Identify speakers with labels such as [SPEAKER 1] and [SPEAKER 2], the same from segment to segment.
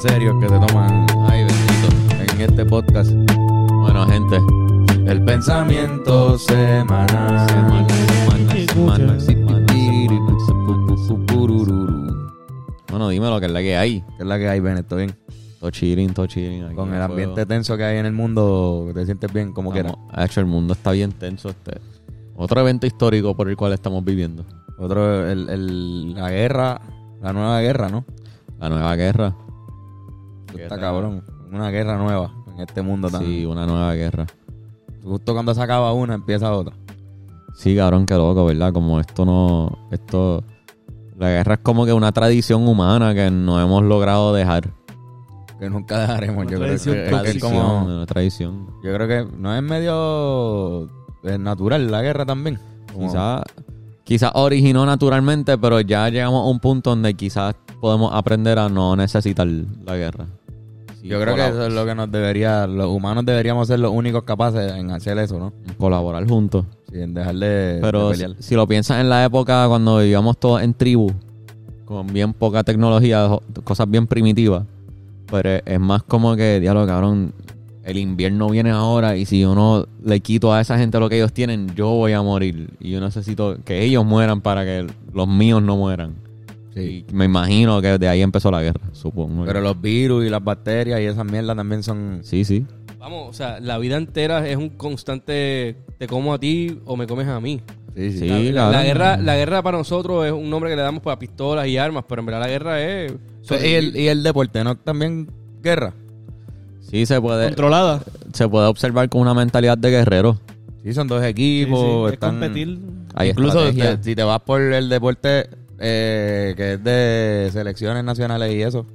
[SPEAKER 1] serios que se toman
[SPEAKER 2] Ay, bendito.
[SPEAKER 1] en este podcast.
[SPEAKER 2] Bueno, gente.
[SPEAKER 1] El pensamiento semanal.
[SPEAKER 2] Semanal, semanal, semanal, semanal. Bueno, dime lo que es la que hay.
[SPEAKER 1] ¿Qué es la que hay, Ben? ¿Todo bien?
[SPEAKER 2] Todo chilling, todo chilling. aquí
[SPEAKER 1] Con el
[SPEAKER 2] fuego.
[SPEAKER 1] ambiente tenso que hay en el mundo, te sientes bien como quieras.
[SPEAKER 2] Ha hecho el mundo está bien tenso. Este. Otro evento histórico por el cual estamos viviendo.
[SPEAKER 1] Otro, el, el- la guerra, la nueva guerra, ¿no?
[SPEAKER 2] La nueva guerra.
[SPEAKER 1] Está cabrón. Una guerra nueva en este mundo
[SPEAKER 2] Sí,
[SPEAKER 1] también.
[SPEAKER 2] una nueva guerra.
[SPEAKER 1] Justo cuando se acaba una, empieza otra.
[SPEAKER 2] Sí, cabrón, qué loco, ¿verdad? Como esto no... Esto... La guerra es como que una tradición humana que no hemos logrado dejar.
[SPEAKER 1] Que nunca dejaremos.
[SPEAKER 3] Una
[SPEAKER 1] Yo creo
[SPEAKER 3] tradición
[SPEAKER 1] que, es que es
[SPEAKER 2] Tradición,
[SPEAKER 1] como.
[SPEAKER 2] una tradición.
[SPEAKER 1] Yo creo que no es medio natural la guerra también. Como-
[SPEAKER 2] Quizás quizás originó naturalmente, pero ya llegamos a un punto donde quizás podemos aprender a no necesitar la guerra.
[SPEAKER 1] Yo creo que eso es lo que nos debería, los humanos deberíamos ser los únicos capaces en hacer eso, ¿no?
[SPEAKER 2] Colaborar juntos.
[SPEAKER 1] Sí, en dejar de,
[SPEAKER 2] Pero
[SPEAKER 1] de
[SPEAKER 2] si,
[SPEAKER 1] pelear.
[SPEAKER 2] si lo piensas en la época cuando vivíamos todos en tribu, con bien poca tecnología, cosas bien primitivas, pero es- es más como que, diablo, cabrón, el invierno viene ahora y si yo no le quito a esa gente lo que ellos tienen, yo voy a morir. Y yo necesito que ellos mueran para que los míos no mueran.
[SPEAKER 1] Sí.
[SPEAKER 2] Y me imagino que de ahí empezó la guerra, supongo.
[SPEAKER 1] Pero los virus y las bacterias y esas mierdas también son...
[SPEAKER 2] Sí, sí.
[SPEAKER 3] Vamos, o sea, la vida entera es un constante te como a ti o me comes a mí.
[SPEAKER 1] Sí, sí.
[SPEAKER 2] Sí.
[SPEAKER 3] La, la-
[SPEAKER 2] cabrón.
[SPEAKER 3] la guerra, la guerra para nosotros es un nombre que le damos para pistolas y armas, pero en verdad la guerra es
[SPEAKER 1] Y el, y el deporte, ¿no? También guerra.
[SPEAKER 2] Sí, se puede,
[SPEAKER 4] Controlada.
[SPEAKER 2] se puede observar con una mentalidad de guerrero.
[SPEAKER 1] Sí, son dos
[SPEAKER 4] Sí,
[SPEAKER 1] equipos.
[SPEAKER 4] sí,
[SPEAKER 1] están-
[SPEAKER 4] competir.
[SPEAKER 2] Hay
[SPEAKER 1] Incluso te- si te vas por el deporte eh, que es de selecciones nacionales y eso,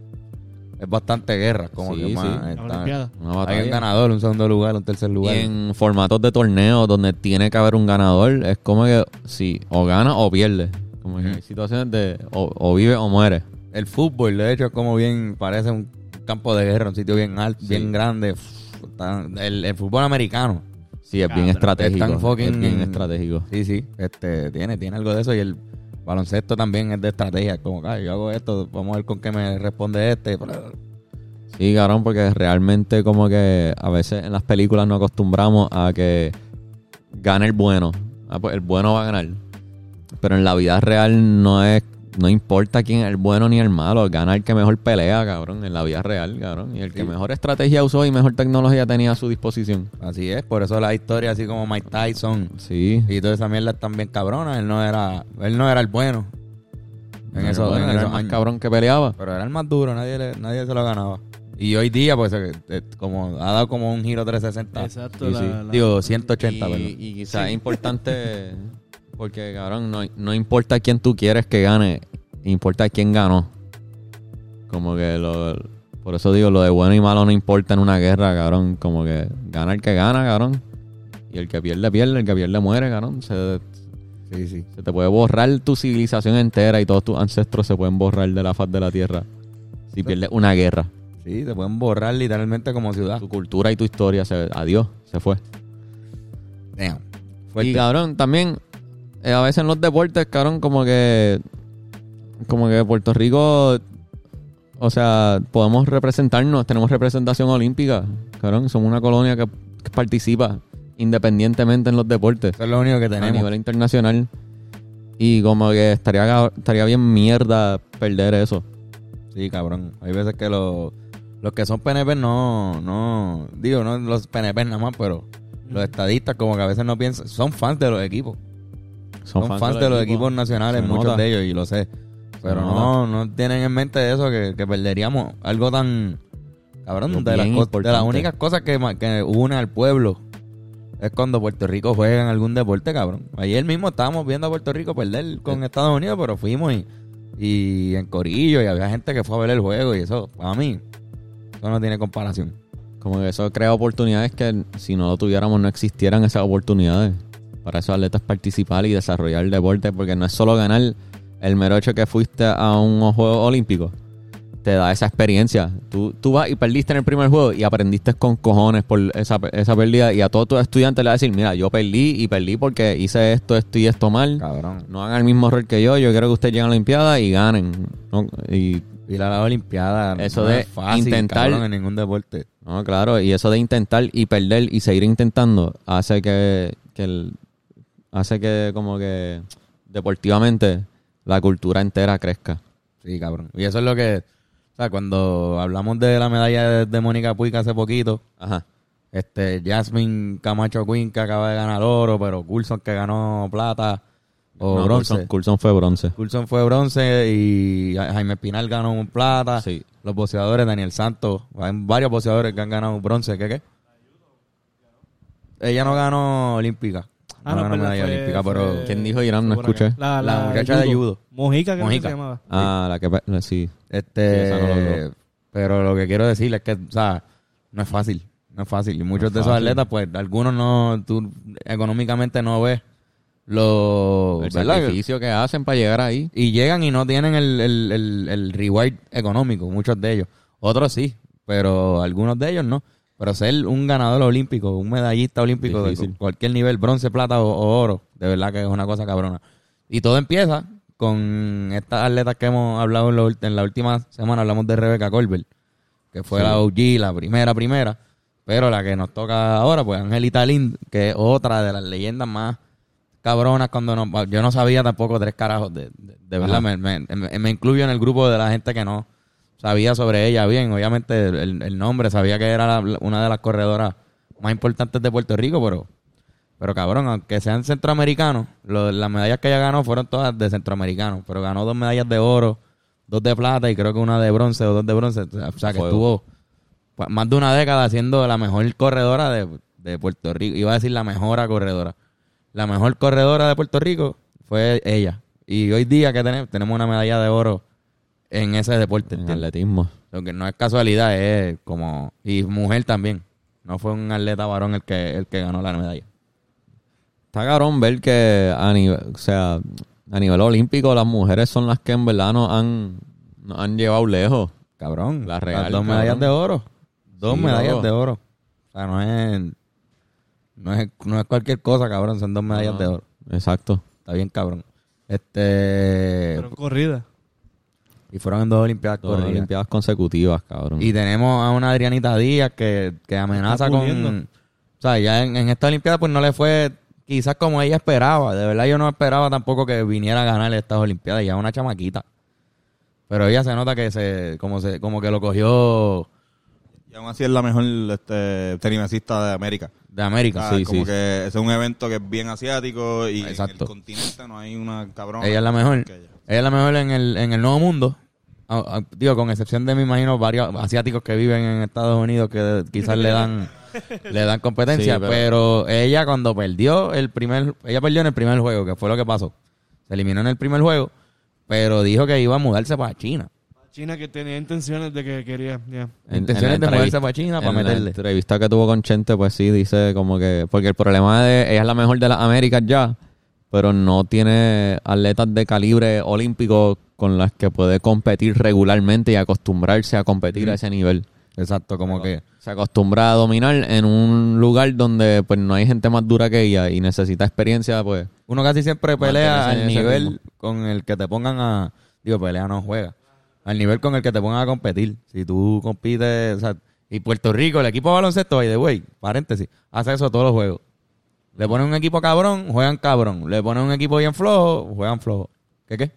[SPEAKER 1] es bastante guerra. Como
[SPEAKER 2] Sí,
[SPEAKER 1] que
[SPEAKER 2] sí.
[SPEAKER 1] más, está-.
[SPEAKER 2] Una
[SPEAKER 1] hay un ganador, un segundo lugar, un tercer
[SPEAKER 2] Y
[SPEAKER 1] lugar.
[SPEAKER 2] en formatos de torneo donde tiene que haber un ganador, es como que sí, o gana o pierde. Como que
[SPEAKER 1] Ujú.
[SPEAKER 2] hay situaciones de o, o vive o muere.
[SPEAKER 1] El fútbol, de hecho, es como bien, parece un campo de guerra, un sitio bien alto,
[SPEAKER 2] Sí.
[SPEAKER 1] bien grande. El, el fútbol americano.
[SPEAKER 2] Sí, es bien estratégico.
[SPEAKER 1] están fucking-
[SPEAKER 2] Es bien estratégico.
[SPEAKER 1] Sí, sí, este, tiene, tiene algo de eso y el baloncesto también es de estrategia, como que yo hago esto, vamos a ver con qué me responde este.
[SPEAKER 2] Sí, cabrón, porque realmente como que a veces en las películas nos acostumbramos a que gane el bueno. Ah, pues el bueno va a ganar. Pero en la vida real no es no importa quién es el bueno ni el malo, gana el que mejor pelea, cabrón, en la vida real, cabrón, y el que
[SPEAKER 1] Sí.
[SPEAKER 2] mejor estrategia usó y mejor tecnología tenía a su disposición.
[SPEAKER 1] Así es, por eso la historia así como Mike Tyson
[SPEAKER 2] Sí.
[SPEAKER 1] y toda esa mierda están bien cabronas, él no era, él no era el bueno. En
[SPEAKER 2] Pero
[SPEAKER 1] eso,
[SPEAKER 2] bueno,
[SPEAKER 1] en
[SPEAKER 2] era
[SPEAKER 1] esos
[SPEAKER 2] el más
[SPEAKER 1] años.
[SPEAKER 2] cabrón que peleaba.
[SPEAKER 1] Pero era el más duro, nadie, le- nadie se lo ganaba. Y hoy día, pues, eh, eh, como ha dado como un giro 360.
[SPEAKER 4] Exacto.
[SPEAKER 2] Sí,
[SPEAKER 4] la-
[SPEAKER 2] sí.
[SPEAKER 4] la-
[SPEAKER 1] Digo, 180,
[SPEAKER 2] y,
[SPEAKER 1] perdón.
[SPEAKER 2] y quizás es importante porque cabrón no, no importa quién tú quieres que gane importa quién ganó. Como que lo por eso digo lo de bueno y malo no importa en una guerra cabrón. Como que gana el que gana cabrón. Y el que pierde pierde el que pierde muere cabrón. Se,
[SPEAKER 1] Sí, sí.
[SPEAKER 2] se te puede borrar tu civilización entera y todos tus ancestros se pueden borrar de la faz de la tierra. Si pierdes una guerra.
[SPEAKER 1] Sí, se pueden borrar literalmente como ciudad.
[SPEAKER 2] tu cultura y tu historia se adiós se fue.
[SPEAKER 1] Damn.
[SPEAKER 2] Y cabrón, también, eh, a veces en los deportes, cabrón, como que. Como que Puerto Rico. O sea, podemos representarnos, tenemos representación olímpica. Cabrón, somos una colonia que, que participa independientemente en los deportes
[SPEAKER 1] Eso es lo único que
[SPEAKER 2] a
[SPEAKER 1] tenemos.
[SPEAKER 2] nivel internacional. Y como que estaría, estaría bien mierda perder eso.
[SPEAKER 1] Sí, cabrón. Hay veces que los, los que son PNP no, no, digo, no los PNP nada más, pero los estadistas como que a veces no piensan, son fans de los equipos. Son, fans, de los equipos, nacionales, muchos
[SPEAKER 2] nota.
[SPEAKER 1] de ellos, y lo sé. Pero no, no tienen en mente eso, que, que perderíamos algo tan, cabrón, de las, de las únicas cosas que, que une al pueblo. Es cuando Puerto Rico juega en algún deporte, cabrón. Ayer mismo estábamos viendo a Puerto Rico perder con Estados Unidos, pero fuimos y, y en Corillo y había gente que fue a ver el juego y eso, para mí, eso no tiene comparación.
[SPEAKER 2] Como que eso crea oportunidades que si no lo tuviéramos no existieran esas oportunidades para esos atletas participar y desarrollar el deporte, porque no es solo ganar el mero hecho que fuiste a un juego olímpico, te da esa experiencia. Tú, tú vas y perdiste en el primer juego y aprendiste con cojones por esa, esa pérdida y a todos tus estudiantes le vas a decir, mira, yo perdí y perdí porque hice esto, esto y esto mal.
[SPEAKER 1] Cabrón.
[SPEAKER 2] No hagan el mismo error que yo, yo quiero que ustedes lleguen a la Olimpiada y ganen. ¿no? Y
[SPEAKER 1] la Olimpiada.
[SPEAKER 2] Eso
[SPEAKER 1] no
[SPEAKER 2] de
[SPEAKER 1] es fácil,
[SPEAKER 2] intentar-
[SPEAKER 1] cabrón, en ningún deporte.
[SPEAKER 2] No, claro, y eso de intentar y perder y seguir intentando hace que, que el- hace que como que deportivamente la cultura entera crezca.
[SPEAKER 1] Sí, cabrón. Y eso es lo que. O sea, cuando hablamos de la medalla de, de Mónica Puig hace poquito,
[SPEAKER 2] Ajá.
[SPEAKER 1] este Jasmine Camacho Quinn que acaba de ganar oro, pero Coulson que ganó plata o
[SPEAKER 2] No,
[SPEAKER 1] bronce.
[SPEAKER 2] Coulson, Coulson fue bronce.
[SPEAKER 1] Coulson fue bronce y Jaime Espinal ganó un plata.
[SPEAKER 2] Sí.
[SPEAKER 1] Los boxeadores, Daniel Santos, hay varios boxeadores que han ganado bronce. ¿Qué qué? Ella no ganó olímpica.
[SPEAKER 4] Ah,
[SPEAKER 1] no
[SPEAKER 4] no,
[SPEAKER 1] ganó
[SPEAKER 4] verdad,
[SPEAKER 1] medalla
[SPEAKER 4] fue-
[SPEAKER 1] olímpica, pero
[SPEAKER 2] ¿Quién dijo Irán? No escuché.
[SPEAKER 4] La,
[SPEAKER 1] La muchacha de judo.
[SPEAKER 4] Mojica, que
[SPEAKER 1] Mojica.
[SPEAKER 4] se llamaba.
[SPEAKER 2] Ah, la que... la- Sí.
[SPEAKER 1] este
[SPEAKER 2] Sí, no
[SPEAKER 1] pero lo que quiero decir es que, o sea, no es fácil, no es fácil. Y muchos de esos
[SPEAKER 2] fácil.
[SPEAKER 1] atletas, pues, algunos no, tú económicamente no ves lo,
[SPEAKER 2] El que hacen para llegar ahí.
[SPEAKER 1] y llegan y no tienen el, el, el, el reward económico, muchos de ellos. Otros sí, pero algunos de ellos no. Pero ser un ganador olímpico, un medallista olímpico de cualquier nivel, bronce, plata o, o oro, de verdad que es una cosa cabrona. Y todo empieza con estas atletas que hemos hablado en, lo en la última semana, hablamos de Rebeca Colbert, que fue
[SPEAKER 2] Sí.
[SPEAKER 1] la OG, la primera, primera. Pero la que nos toca ahora, pues Angelita Lind, que es otra de las leyendas más cabronas cuando no, yo no sabía tampoco tres carajos de, de, de verdad me, me- me incluyo en el grupo de la gente que no sabía sobre ella bien. Obviamente el, el nombre sabía que era la- una de las corredoras más importantes de Puerto Rico pero pero cabrón aunque sean centroamericanos lo- las medallas que ella ganó fueron todas de centroamericanos pero ganó dos medallas de oro dos de plata y creo que una de bronce o dos de bronce. O sea, que estuvo más de una década siendo la mejor corredora de, de Puerto Rico iba a decir la mejor corredora. La mejor corredora de Puerto Rico fue ella. Y hoy día que tenemos, tenemos una medalla de oro en ese deporte.
[SPEAKER 2] En
[SPEAKER 1] ¿entiendes?
[SPEAKER 2] atletismo.
[SPEAKER 1] Lo que no es casualidad, es como... Y mujer también. No fue un atleta varón el que, el que ganó la medalla.
[SPEAKER 2] Está cabrón ver que a nivel, o sea, a nivel olímpico las mujeres son las que en verdad nos han, nos han llevado lejos.
[SPEAKER 1] Cabrón.
[SPEAKER 2] La real,
[SPEAKER 1] las dos
[SPEAKER 2] cabrón.
[SPEAKER 1] medallas de oro. Dos
[SPEAKER 2] Sí,
[SPEAKER 1] medallas de oro. O sea, no es... No es, no es cualquier cosa, cabrón. Son dos medallas
[SPEAKER 2] No.
[SPEAKER 1] de oro.
[SPEAKER 2] Exacto.
[SPEAKER 1] Está bien, cabrón. Este...
[SPEAKER 4] Pero corrida.
[SPEAKER 1] Y fueron en dos olimpiadas
[SPEAKER 2] Dos
[SPEAKER 1] corridas.
[SPEAKER 2] olimpiadas consecutivas, cabrón.
[SPEAKER 1] Y tenemos a una Adrianita Díaz que, que amenaza con... O sea, ya en, en esta Olimpiada pues no le fue quizás como ella esperaba. De verdad yo no esperaba tampoco que viniera a ganar estas Olimpiadas. Ya es una chamaquita. Pero ella se nota que se como se como que lo cogió
[SPEAKER 5] Y aún así es la mejor este, tenimesista de América.
[SPEAKER 1] de América.
[SPEAKER 5] O sea,
[SPEAKER 2] sí,
[SPEAKER 5] como
[SPEAKER 2] sí.
[SPEAKER 5] que es un evento que es bien asiático y en el continente no hay una cabrona.
[SPEAKER 1] Ella es la mejor.
[SPEAKER 5] Ella
[SPEAKER 1] es la mejor en el, en el Nuevo Mundo. Ah, ah, digo, con excepción de, me imagino, varios asiáticos que viven en Estados Unidos que quizás le dan le dan competencia.
[SPEAKER 2] Sí,
[SPEAKER 1] pero... ella cuando perdió el primer... Ella perdió en el primer juego, que fue lo que pasó. Se eliminó en el primer juego, pero dijo que iba a mudarse para China.
[SPEAKER 4] China que tenía intenciones de que quería. ya.
[SPEAKER 2] En-
[SPEAKER 1] Intenciones
[SPEAKER 2] en la
[SPEAKER 1] de moverse para China para
[SPEAKER 2] en la
[SPEAKER 1] meterle.
[SPEAKER 2] entrevista que tuvo con Chente, pues sí, dice como que... Porque el problema de... Ella es la mejor de las Américas ya, pero no tiene atletas de calibre olímpico con las que puede competir regularmente y acostumbrarse a competir a ese nivel.
[SPEAKER 1] Exacto, como que...
[SPEAKER 2] Se acostumbra a dominar en un lugar donde pues no hay gente más dura que ella y necesita experiencia, pues...
[SPEAKER 1] Uno casi siempre pelea al nivel
[SPEAKER 2] ritmo.
[SPEAKER 1] con el que te pongan a... Digo, pelea no juega. Al nivel con el que te pongan a competir. Si tú compites... O sea, y Puerto Rico, el equipo de baloncesto, by the way, paréntesis, hace eso todos los juegos. Le ponen un equipo cabrón, juegan cabrón. Le ponen un equipo bien flojo, juegan flojo. ¿Qué qué?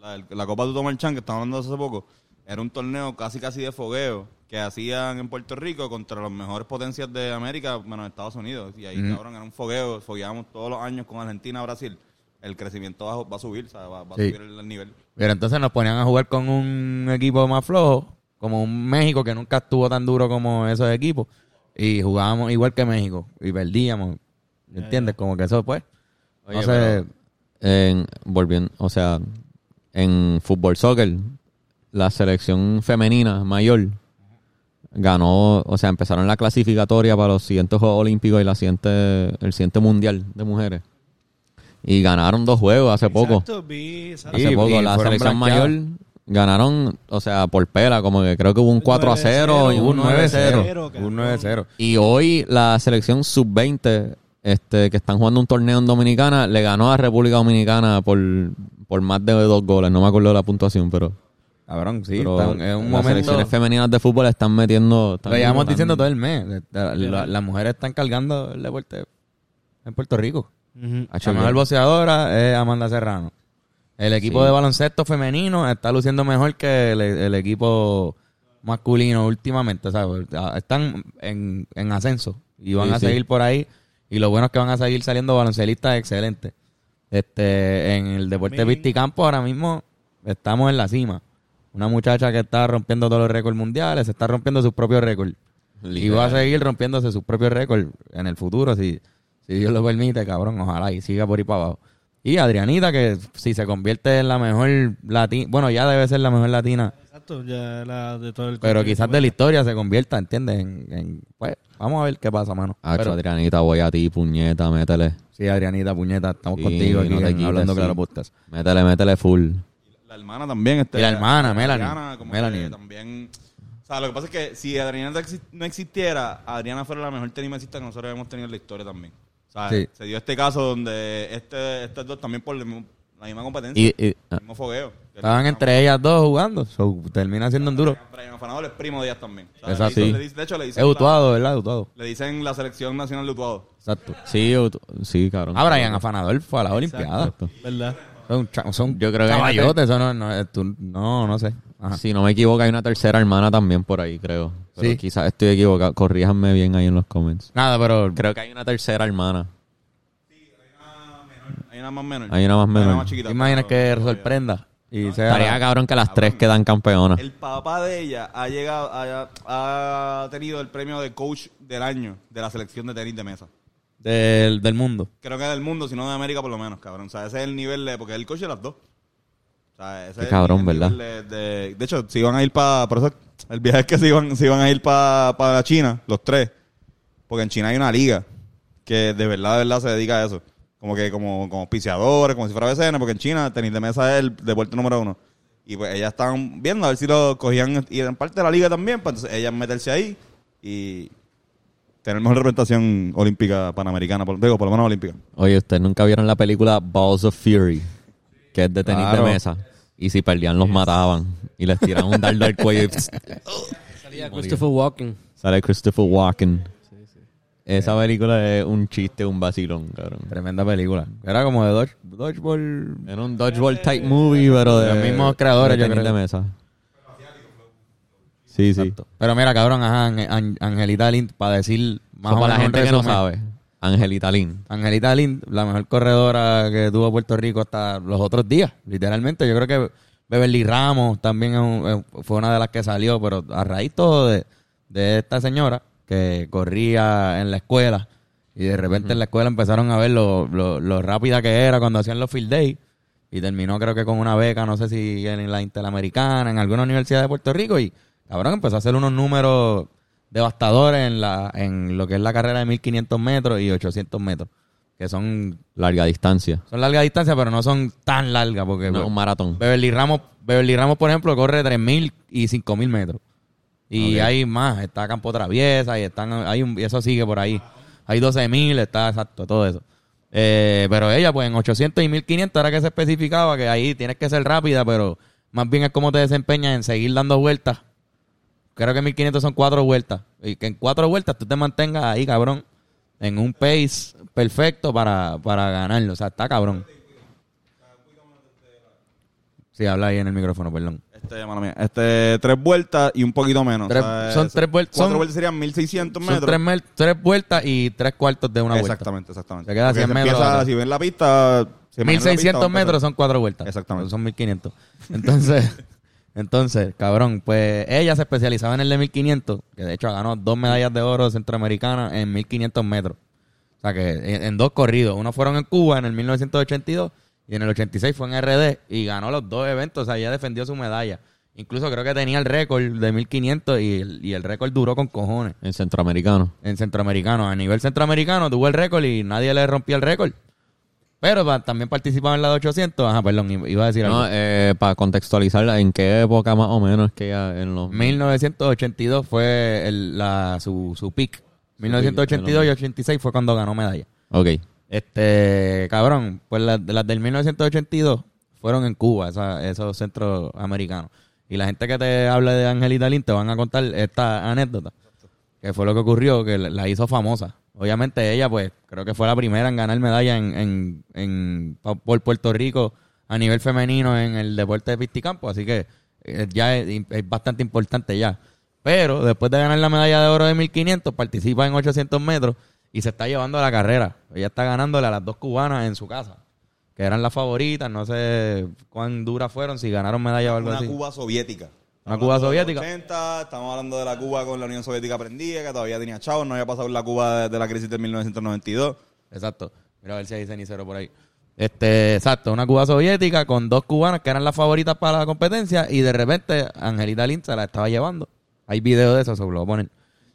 [SPEAKER 5] La, la Copa Tuto Marchán, que estábamos hablando hace poco, era un torneo casi casi de fogueo que hacían en Puerto Rico contra las mejores potencias de América, menos Estados Unidos. Y ahí, cabrón, era un fogueo. Fogueábamos todos los años con Argentina, Brasil. El crecimiento va, va a subir, va, a subir el, el nivel.
[SPEAKER 1] Pero entonces nos ponían a jugar con un equipo más flojo, como un México que nunca estuvo tan duro como esos equipos. Y jugábamos igual que México. Y perdíamos. ¿Entiendes? Como que eso pues.
[SPEAKER 2] Oye,
[SPEAKER 1] no sé.
[SPEAKER 2] en, volviendo, o sea, en fútbol soccer, la selección femenina mayor ganó, o sea, empezaron la clasificatoria para los siguientes Juegos Olímpicos y la siguiente, el siguiente Mundial de Mujeres. Y ganaron dos juegos hace poco.
[SPEAKER 4] Exacto, vi, exacto.
[SPEAKER 2] Hace
[SPEAKER 1] Y-
[SPEAKER 2] poco,
[SPEAKER 1] y
[SPEAKER 2] la
[SPEAKER 1] fueron
[SPEAKER 2] selección
[SPEAKER 1] blanqueadas.
[SPEAKER 2] mayor ganaron, o sea, por pela, como que creo que hubo un 4 a 0 y
[SPEAKER 4] Un
[SPEAKER 2] un 9 a 0.
[SPEAKER 1] Un 9-0.
[SPEAKER 2] Y hoy la selección sub-20, este, que están jugando un torneo en Dominicana, le ganó a República Dominicana por, por más de dos goles. No me acuerdo de la puntuación, pero
[SPEAKER 1] Cabrón, sí.
[SPEAKER 2] Pero
[SPEAKER 1] están- es un
[SPEAKER 2] las
[SPEAKER 1] momento...
[SPEAKER 2] selecciones femeninas de fútbol están metiendo... están
[SPEAKER 1] Lo llevamos
[SPEAKER 2] están-
[SPEAKER 1] diciendo todo el mes. La- la- las mujeres están cargando el deporte en Puerto Rico. La mejor
[SPEAKER 2] yo-
[SPEAKER 1] boxeadora es Amanda Serrano. El equipo
[SPEAKER 2] Sí.
[SPEAKER 1] de baloncesto femenino está luciendo mejor que el, el equipo masculino últimamente. ¿sabes? Están en, en ascenso y van
[SPEAKER 2] Sí,
[SPEAKER 1] a
[SPEAKER 2] sí.
[SPEAKER 1] seguir por ahí. Y lo bueno es que van a seguir saliendo baloncelistas excelentes. Este, en el deporte
[SPEAKER 4] Min.
[SPEAKER 1] pisticampo ahora mismo estamos en la cima. Una muchacha que está rompiendo todos los récords mundiales, se está rompiendo sus propios récords. Y va a seguir rompiéndose sus propios récords en el futuro, si, si Dios lo permite, cabrón. Ojalá y siga por ahí para abajo. Y Adrianita, que si se convierte en la mejor latina, bueno, ya debe ser la mejor latina,
[SPEAKER 4] Exacto, ya la de todo el
[SPEAKER 1] pero quizás de la historia se convierta, ¿entiendes? En, en- pues, vamos a ver qué pasa, mano.
[SPEAKER 2] Hacho,
[SPEAKER 1] Pero,
[SPEAKER 2] Adrianita, voy a ti, puñeta, métele.
[SPEAKER 1] sí, Adrianita, puñeta, estamos
[SPEAKER 2] Sí,
[SPEAKER 1] contigo aquí
[SPEAKER 2] no te
[SPEAKER 1] en
[SPEAKER 2] quites,
[SPEAKER 1] hablando
[SPEAKER 2] sí.
[SPEAKER 1] claro podcast.
[SPEAKER 2] Métele, métele full.
[SPEAKER 5] La hermana también. Este,
[SPEAKER 1] Y la hermana, Melanie.
[SPEAKER 5] Adriana, como
[SPEAKER 1] Melanie.
[SPEAKER 5] que también... O sea, lo que pasa es que si Adriana no exi- no existiera, Adriana fuera la mejor tenisista que nosotros hemos tenido en la historia también. O sea,
[SPEAKER 1] Sí.
[SPEAKER 5] se dio este caso donde este, estos dos también por la misma competencia,
[SPEAKER 2] Y, y-
[SPEAKER 5] el mismo fogueo.
[SPEAKER 1] Estaban entre ellas dos jugando, so, termina siendo en duro.
[SPEAKER 5] Brian Afanador es primo de ellas también. O sea,
[SPEAKER 1] Exacto.
[SPEAKER 5] le
[SPEAKER 1] Sí.
[SPEAKER 5] dicen- le dicen- de hecho, le
[SPEAKER 1] Es
[SPEAKER 5] dicen, la,
[SPEAKER 1] Utuado, ¿verdad? Utuado.
[SPEAKER 5] le dicen la selección nacional de Utuado.
[SPEAKER 1] Exacto.
[SPEAKER 2] sí, ut- sí, cabrón.
[SPEAKER 1] Ah, Brian Afanador fue a las Olimpiadas.
[SPEAKER 2] Exacto.
[SPEAKER 4] ¿Verdad?
[SPEAKER 1] Son, son
[SPEAKER 2] Yo creo que
[SPEAKER 1] caballotes, eso no, no, es tú- no, no sé. Ajá.
[SPEAKER 2] Si no me equivoco, hay una tercera hermana también por ahí, creo. Pero
[SPEAKER 1] Sí.
[SPEAKER 2] quizás estoy equivocado. Corríjanme bien ahí en los comments.
[SPEAKER 1] Nada, pero
[SPEAKER 2] Creo que hay una tercera hermana.
[SPEAKER 5] Hay una más menor.
[SPEAKER 2] Hay una más menor.
[SPEAKER 5] más chiquita.
[SPEAKER 1] ¿te imaginas
[SPEAKER 5] pero-
[SPEAKER 1] que sorprenda? Y sea
[SPEAKER 2] Estaría cabrón que las tres quedan campeonas.
[SPEAKER 5] El papá de ella ha llegado, ha, ha tenido el premio de coach del año de la selección de tenis de mesa.
[SPEAKER 1] del, del mundo.
[SPEAKER 5] Creo que del mundo, si no de América por lo menos, cabrón. O sea, ese es el nivel de... Porque es el coach de las dos. O sea, ese
[SPEAKER 2] Qué
[SPEAKER 5] es el-
[SPEAKER 2] cabrón, ¿verdad?
[SPEAKER 5] De, de, de hecho, si iban a ir para... Por eso el viaje es que se iban, se iban a ir para China, los tres. Porque en China hay una liga que de verdad, de verdad se dedica a eso. Como que como, como auspiciadores, como si fuera BCN, porque en China tenis de mesa es el deporte número uno. Y pues ellas estaban viendo a ver si lo cogían y eran parte de la liga también, pues entonces ellas meterse ahí y tener mejor representación olímpica panamericana, por, digo, por lo menos olímpica.
[SPEAKER 2] Oye, ustedes nunca vieron la película Balls of Fury, que es de tenis
[SPEAKER 1] Claro.
[SPEAKER 2] de mesa. Y si perdían, los mataban. Y les tiraban un dardo al cuello y
[SPEAKER 3] Salía Christopher Walken.
[SPEAKER 2] sale Christopher Walken. Esa película es un chiste, un vacilón, cabrón.
[SPEAKER 1] Tremenda película. Era como de Dodge, Dodgeball.
[SPEAKER 2] Era un dodgeball type movie, pero de
[SPEAKER 1] Los mismos creadores,
[SPEAKER 2] de
[SPEAKER 1] yo
[SPEAKER 2] tenis
[SPEAKER 1] creo.
[SPEAKER 2] de mesa. Sí, sí.
[SPEAKER 1] Pero mira, cabrón, ajá, Angelita Lind, para decir más o
[SPEAKER 2] para la
[SPEAKER 1] menos
[SPEAKER 2] gente que no sabe. Angelita Lin.
[SPEAKER 1] Angelita Lind, la mejor corredora que tuvo Puerto Rico hasta los otros días, literalmente. Yo creo que Beverly Ramos también es un- fue una de las que salió, pero a raíz todo de, de esta señora que corría en la escuela y de repente en la escuela empezaron a ver lo, lo, lo rápida que era cuando hacían los field day y terminó creo que con una beca, no sé si en la Interamericana, en alguna universidad de Puerto Rico y cabrón empezó a hacer unos números devastadores en la en lo que es la carrera de 1500 metros y 800 metros, que son
[SPEAKER 2] Larga distancia.
[SPEAKER 1] son largas distancias, pero no son tan largas porque
[SPEAKER 2] No, un maratón.
[SPEAKER 1] Beverly Ramos, Beverly Ramos, por ejemplo, corre 3000 y 5000 metros. Y hay más, está Campo Traviesa y están hay un, y eso sigue por ahí. Hay 12000, está exacto, todo eso. Eh, pero ella, pues en 800 y 1500 era que se especificaba que ahí tienes que ser rápida, pero más bien es cómo te desempeñas en seguir dando vueltas. Creo que 1500 son cuatro vueltas. Y que en cuatro vueltas tú te mantengas ahí, cabrón, en un pace perfecto para, para ganarlo. O sea, está cabrón. Sí, habla ahí en el micrófono, perdón.
[SPEAKER 5] Este, mala mía, este, tres vueltas y un poquito menos.
[SPEAKER 1] Tres-
[SPEAKER 5] O sea,
[SPEAKER 1] son
[SPEAKER 5] es-
[SPEAKER 1] tres vueltas-
[SPEAKER 5] Cuatro
[SPEAKER 1] son-
[SPEAKER 5] vueltas serían 1600
[SPEAKER 1] Son
[SPEAKER 5] metros.
[SPEAKER 1] tres, mel- tres vueltas y tres cuartos de una vuelta.
[SPEAKER 5] exactamente, exactamente.
[SPEAKER 1] Se queda
[SPEAKER 5] Porque
[SPEAKER 1] 100
[SPEAKER 5] se
[SPEAKER 1] metros
[SPEAKER 5] empieza- si ven la pista... se imagina la pista,
[SPEAKER 1] 1600 metros son cuatro vueltas.
[SPEAKER 5] Exactamente.
[SPEAKER 1] Son 1500. Entonces, entonces, cabrón, pues ella se especializaba en el de 1500, que de hecho ganó dos medallas de oro centroamericanas en 1500 metros. O sea que en, en dos corridos. Uno fueron en Cuba en el 1982 y en el 86 fue en RD y ganó los dos eventos. O sea, ella defendió su medalla. Incluso creo que tenía el récord de 1500 y el, y el récord duró con cojones
[SPEAKER 2] En centroamericano.
[SPEAKER 1] en centroamericano. A nivel centroamericano tuvo el récord y nadie le rompía el récord. Pero también participaba en la de 800. Ajá, perdón, iba a decir
[SPEAKER 2] No,
[SPEAKER 1] algo.
[SPEAKER 2] eh, para contextualizarla, ¿en qué época más o menos que ya en los...
[SPEAKER 1] 1982 fue el- la, su, su peak. 1982 y 86 fue cuando ganó medalla.
[SPEAKER 2] Ok.
[SPEAKER 1] Este, cabrón, pues las, las del 1982 fueron en Cuba, esa- esos centroamericanos. Y la gente que te habla de Angelita Lin te van a contar esta anécdota, que fue lo que ocurrió, que la hizo famosa. Obviamente ella, pues, creo que fue la primera en ganar medalla en, en, en- por Puerto Rico a nivel femenino en el deporte de pisticampo, así que eh, ya es, es bastante importante ya. Pero después de ganar la medalla de oro de 1500, participa en 800 metros y se está llevando la carrera. Ella está ganándole a las dos cubanas en su casa, que eran las favoritas. No sé cuán duras fueron, si ganaron medalla o algo
[SPEAKER 5] Una
[SPEAKER 1] así.
[SPEAKER 5] Cuba soviética.
[SPEAKER 1] Una Cuba soviética.
[SPEAKER 5] 80, estamos hablando de la Cuba con la Unión Soviética prendida, que todavía tenía chavos, no había pasado la Cuba de, de la crisis de 1992.
[SPEAKER 1] Exacto. Mira a ver si hay cenicero por ahí. Este, exacto, una Cuba soviética con dos cubanas que eran las favoritas para la competencia y de repente Angelita Lin se la estaba llevando. Hay video de eso, se lo ponen.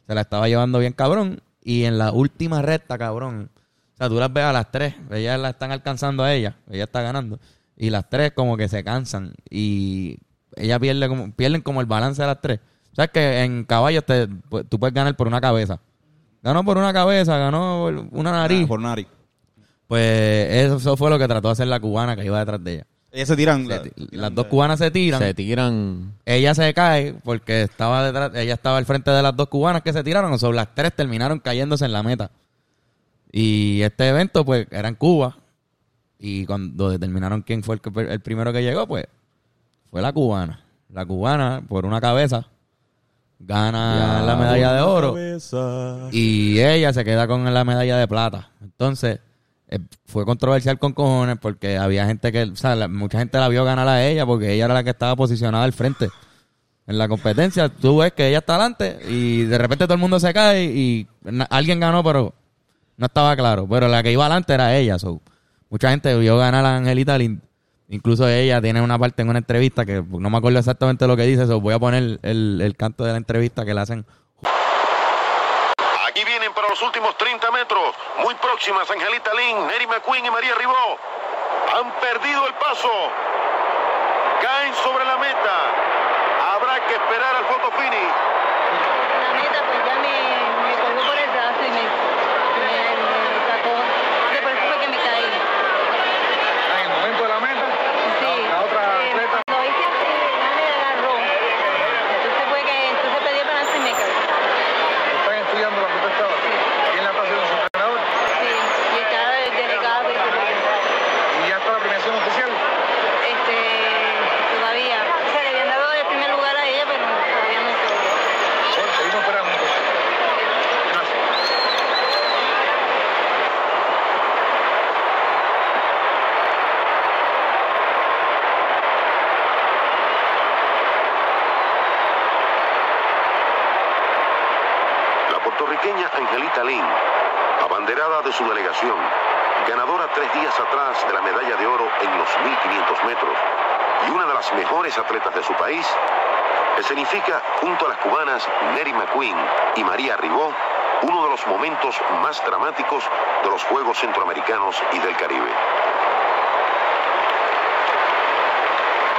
[SPEAKER 1] Se la estaba llevando bien cabrón y en la última recta, cabrón. O sea, tú las ves a las tres, ellas la están alcanzando a ella, ella está ganando. Y las tres como que se cansan y ella pierde como, pierden como el balance de las tres. ¿Sabes que en caballos te, pues, tú puedes ganar por una cabeza? Ganó por una cabeza, ganó por una nariz.
[SPEAKER 5] Ah, Por nariz.
[SPEAKER 1] Pues eso fue lo que trató de hacer la cubana que iba detrás de ella.
[SPEAKER 5] Ellas se tiran.
[SPEAKER 1] Se
[SPEAKER 5] la-
[SPEAKER 1] ti-
[SPEAKER 5] tiran
[SPEAKER 1] las dos cubanas se tiran.
[SPEAKER 2] Se tiran.
[SPEAKER 1] Ella se cae porque estaba detrás, ella estaba al frente de las dos cubanas que se tiraron. O sea, las tres terminaron cayéndose en la meta. Y este evento, pues, era en Cuba. Y cuando determinaron quién fue el, que- el primero que llegó, pues, fue la cubana. La cubana, por una cabeza, gana
[SPEAKER 2] Ya,
[SPEAKER 1] la medalla de oro.
[SPEAKER 5] Cabeza.
[SPEAKER 1] Y ella se queda con la medalla de plata. Entonces, eh, fue controversial con cojones porque había gente que, o sea, la- mucha gente la vio ganar a ella porque ella era la que estaba posicionada al frente. En la competencia, tú ves que ella está adelante y de repente todo el mundo se cae y na- alguien ganó, pero no estaba claro. Pero la que iba adelante era ella. so. Mucha gente vio ganar a Angelita Lind. Incluso ella tiene una parte en una entrevista que no me acuerdo exactamente lo que dice. so, voy a poner el, el canto de la entrevista que le hacen
[SPEAKER 6] Aquí vienen para los últimos 30 metros. Muy próximas Angelita Lin, Neri McQueen y María Ribó. Han perdido el paso. Caen sobre la meta. Habrá que esperar al photo finish.
[SPEAKER 7] La meta pues ya me, me cogió por el brazo y me, me, me sacó. Que por eso fue que me caí.
[SPEAKER 8] En el momento de la meta,
[SPEAKER 7] Sí.
[SPEAKER 8] la otra
[SPEAKER 7] Eh,
[SPEAKER 8] atleta
[SPEAKER 7] Lo hice así, ya me agarró. Entonces fue que entonces pedí el balance y me caí.
[SPEAKER 8] están estudiando la protestadora. ¿Quién la está haciendo su entrenador?
[SPEAKER 7] Sí. Y estaba el delegado y todo.
[SPEAKER 8] Y ya está la premiación oficial.
[SPEAKER 7] Este, todavía. O sea, le habían dado el primer lugar a ella, pero todavía no sé.
[SPEAKER 8] Bueno, seguimos esperando entonces. Gracias.
[SPEAKER 6] La puertorriqueña Angelita Lin, abanderada de su delegación, ganadora tres días atrás de la medalla de oro en los 1500 metros y una de las mejores atletas de su país, escenifica junto a las cubanas Neri McQueen y María Ribó uno de los momentos más dramáticos de los Juegos Centroamericanos y del Caribe.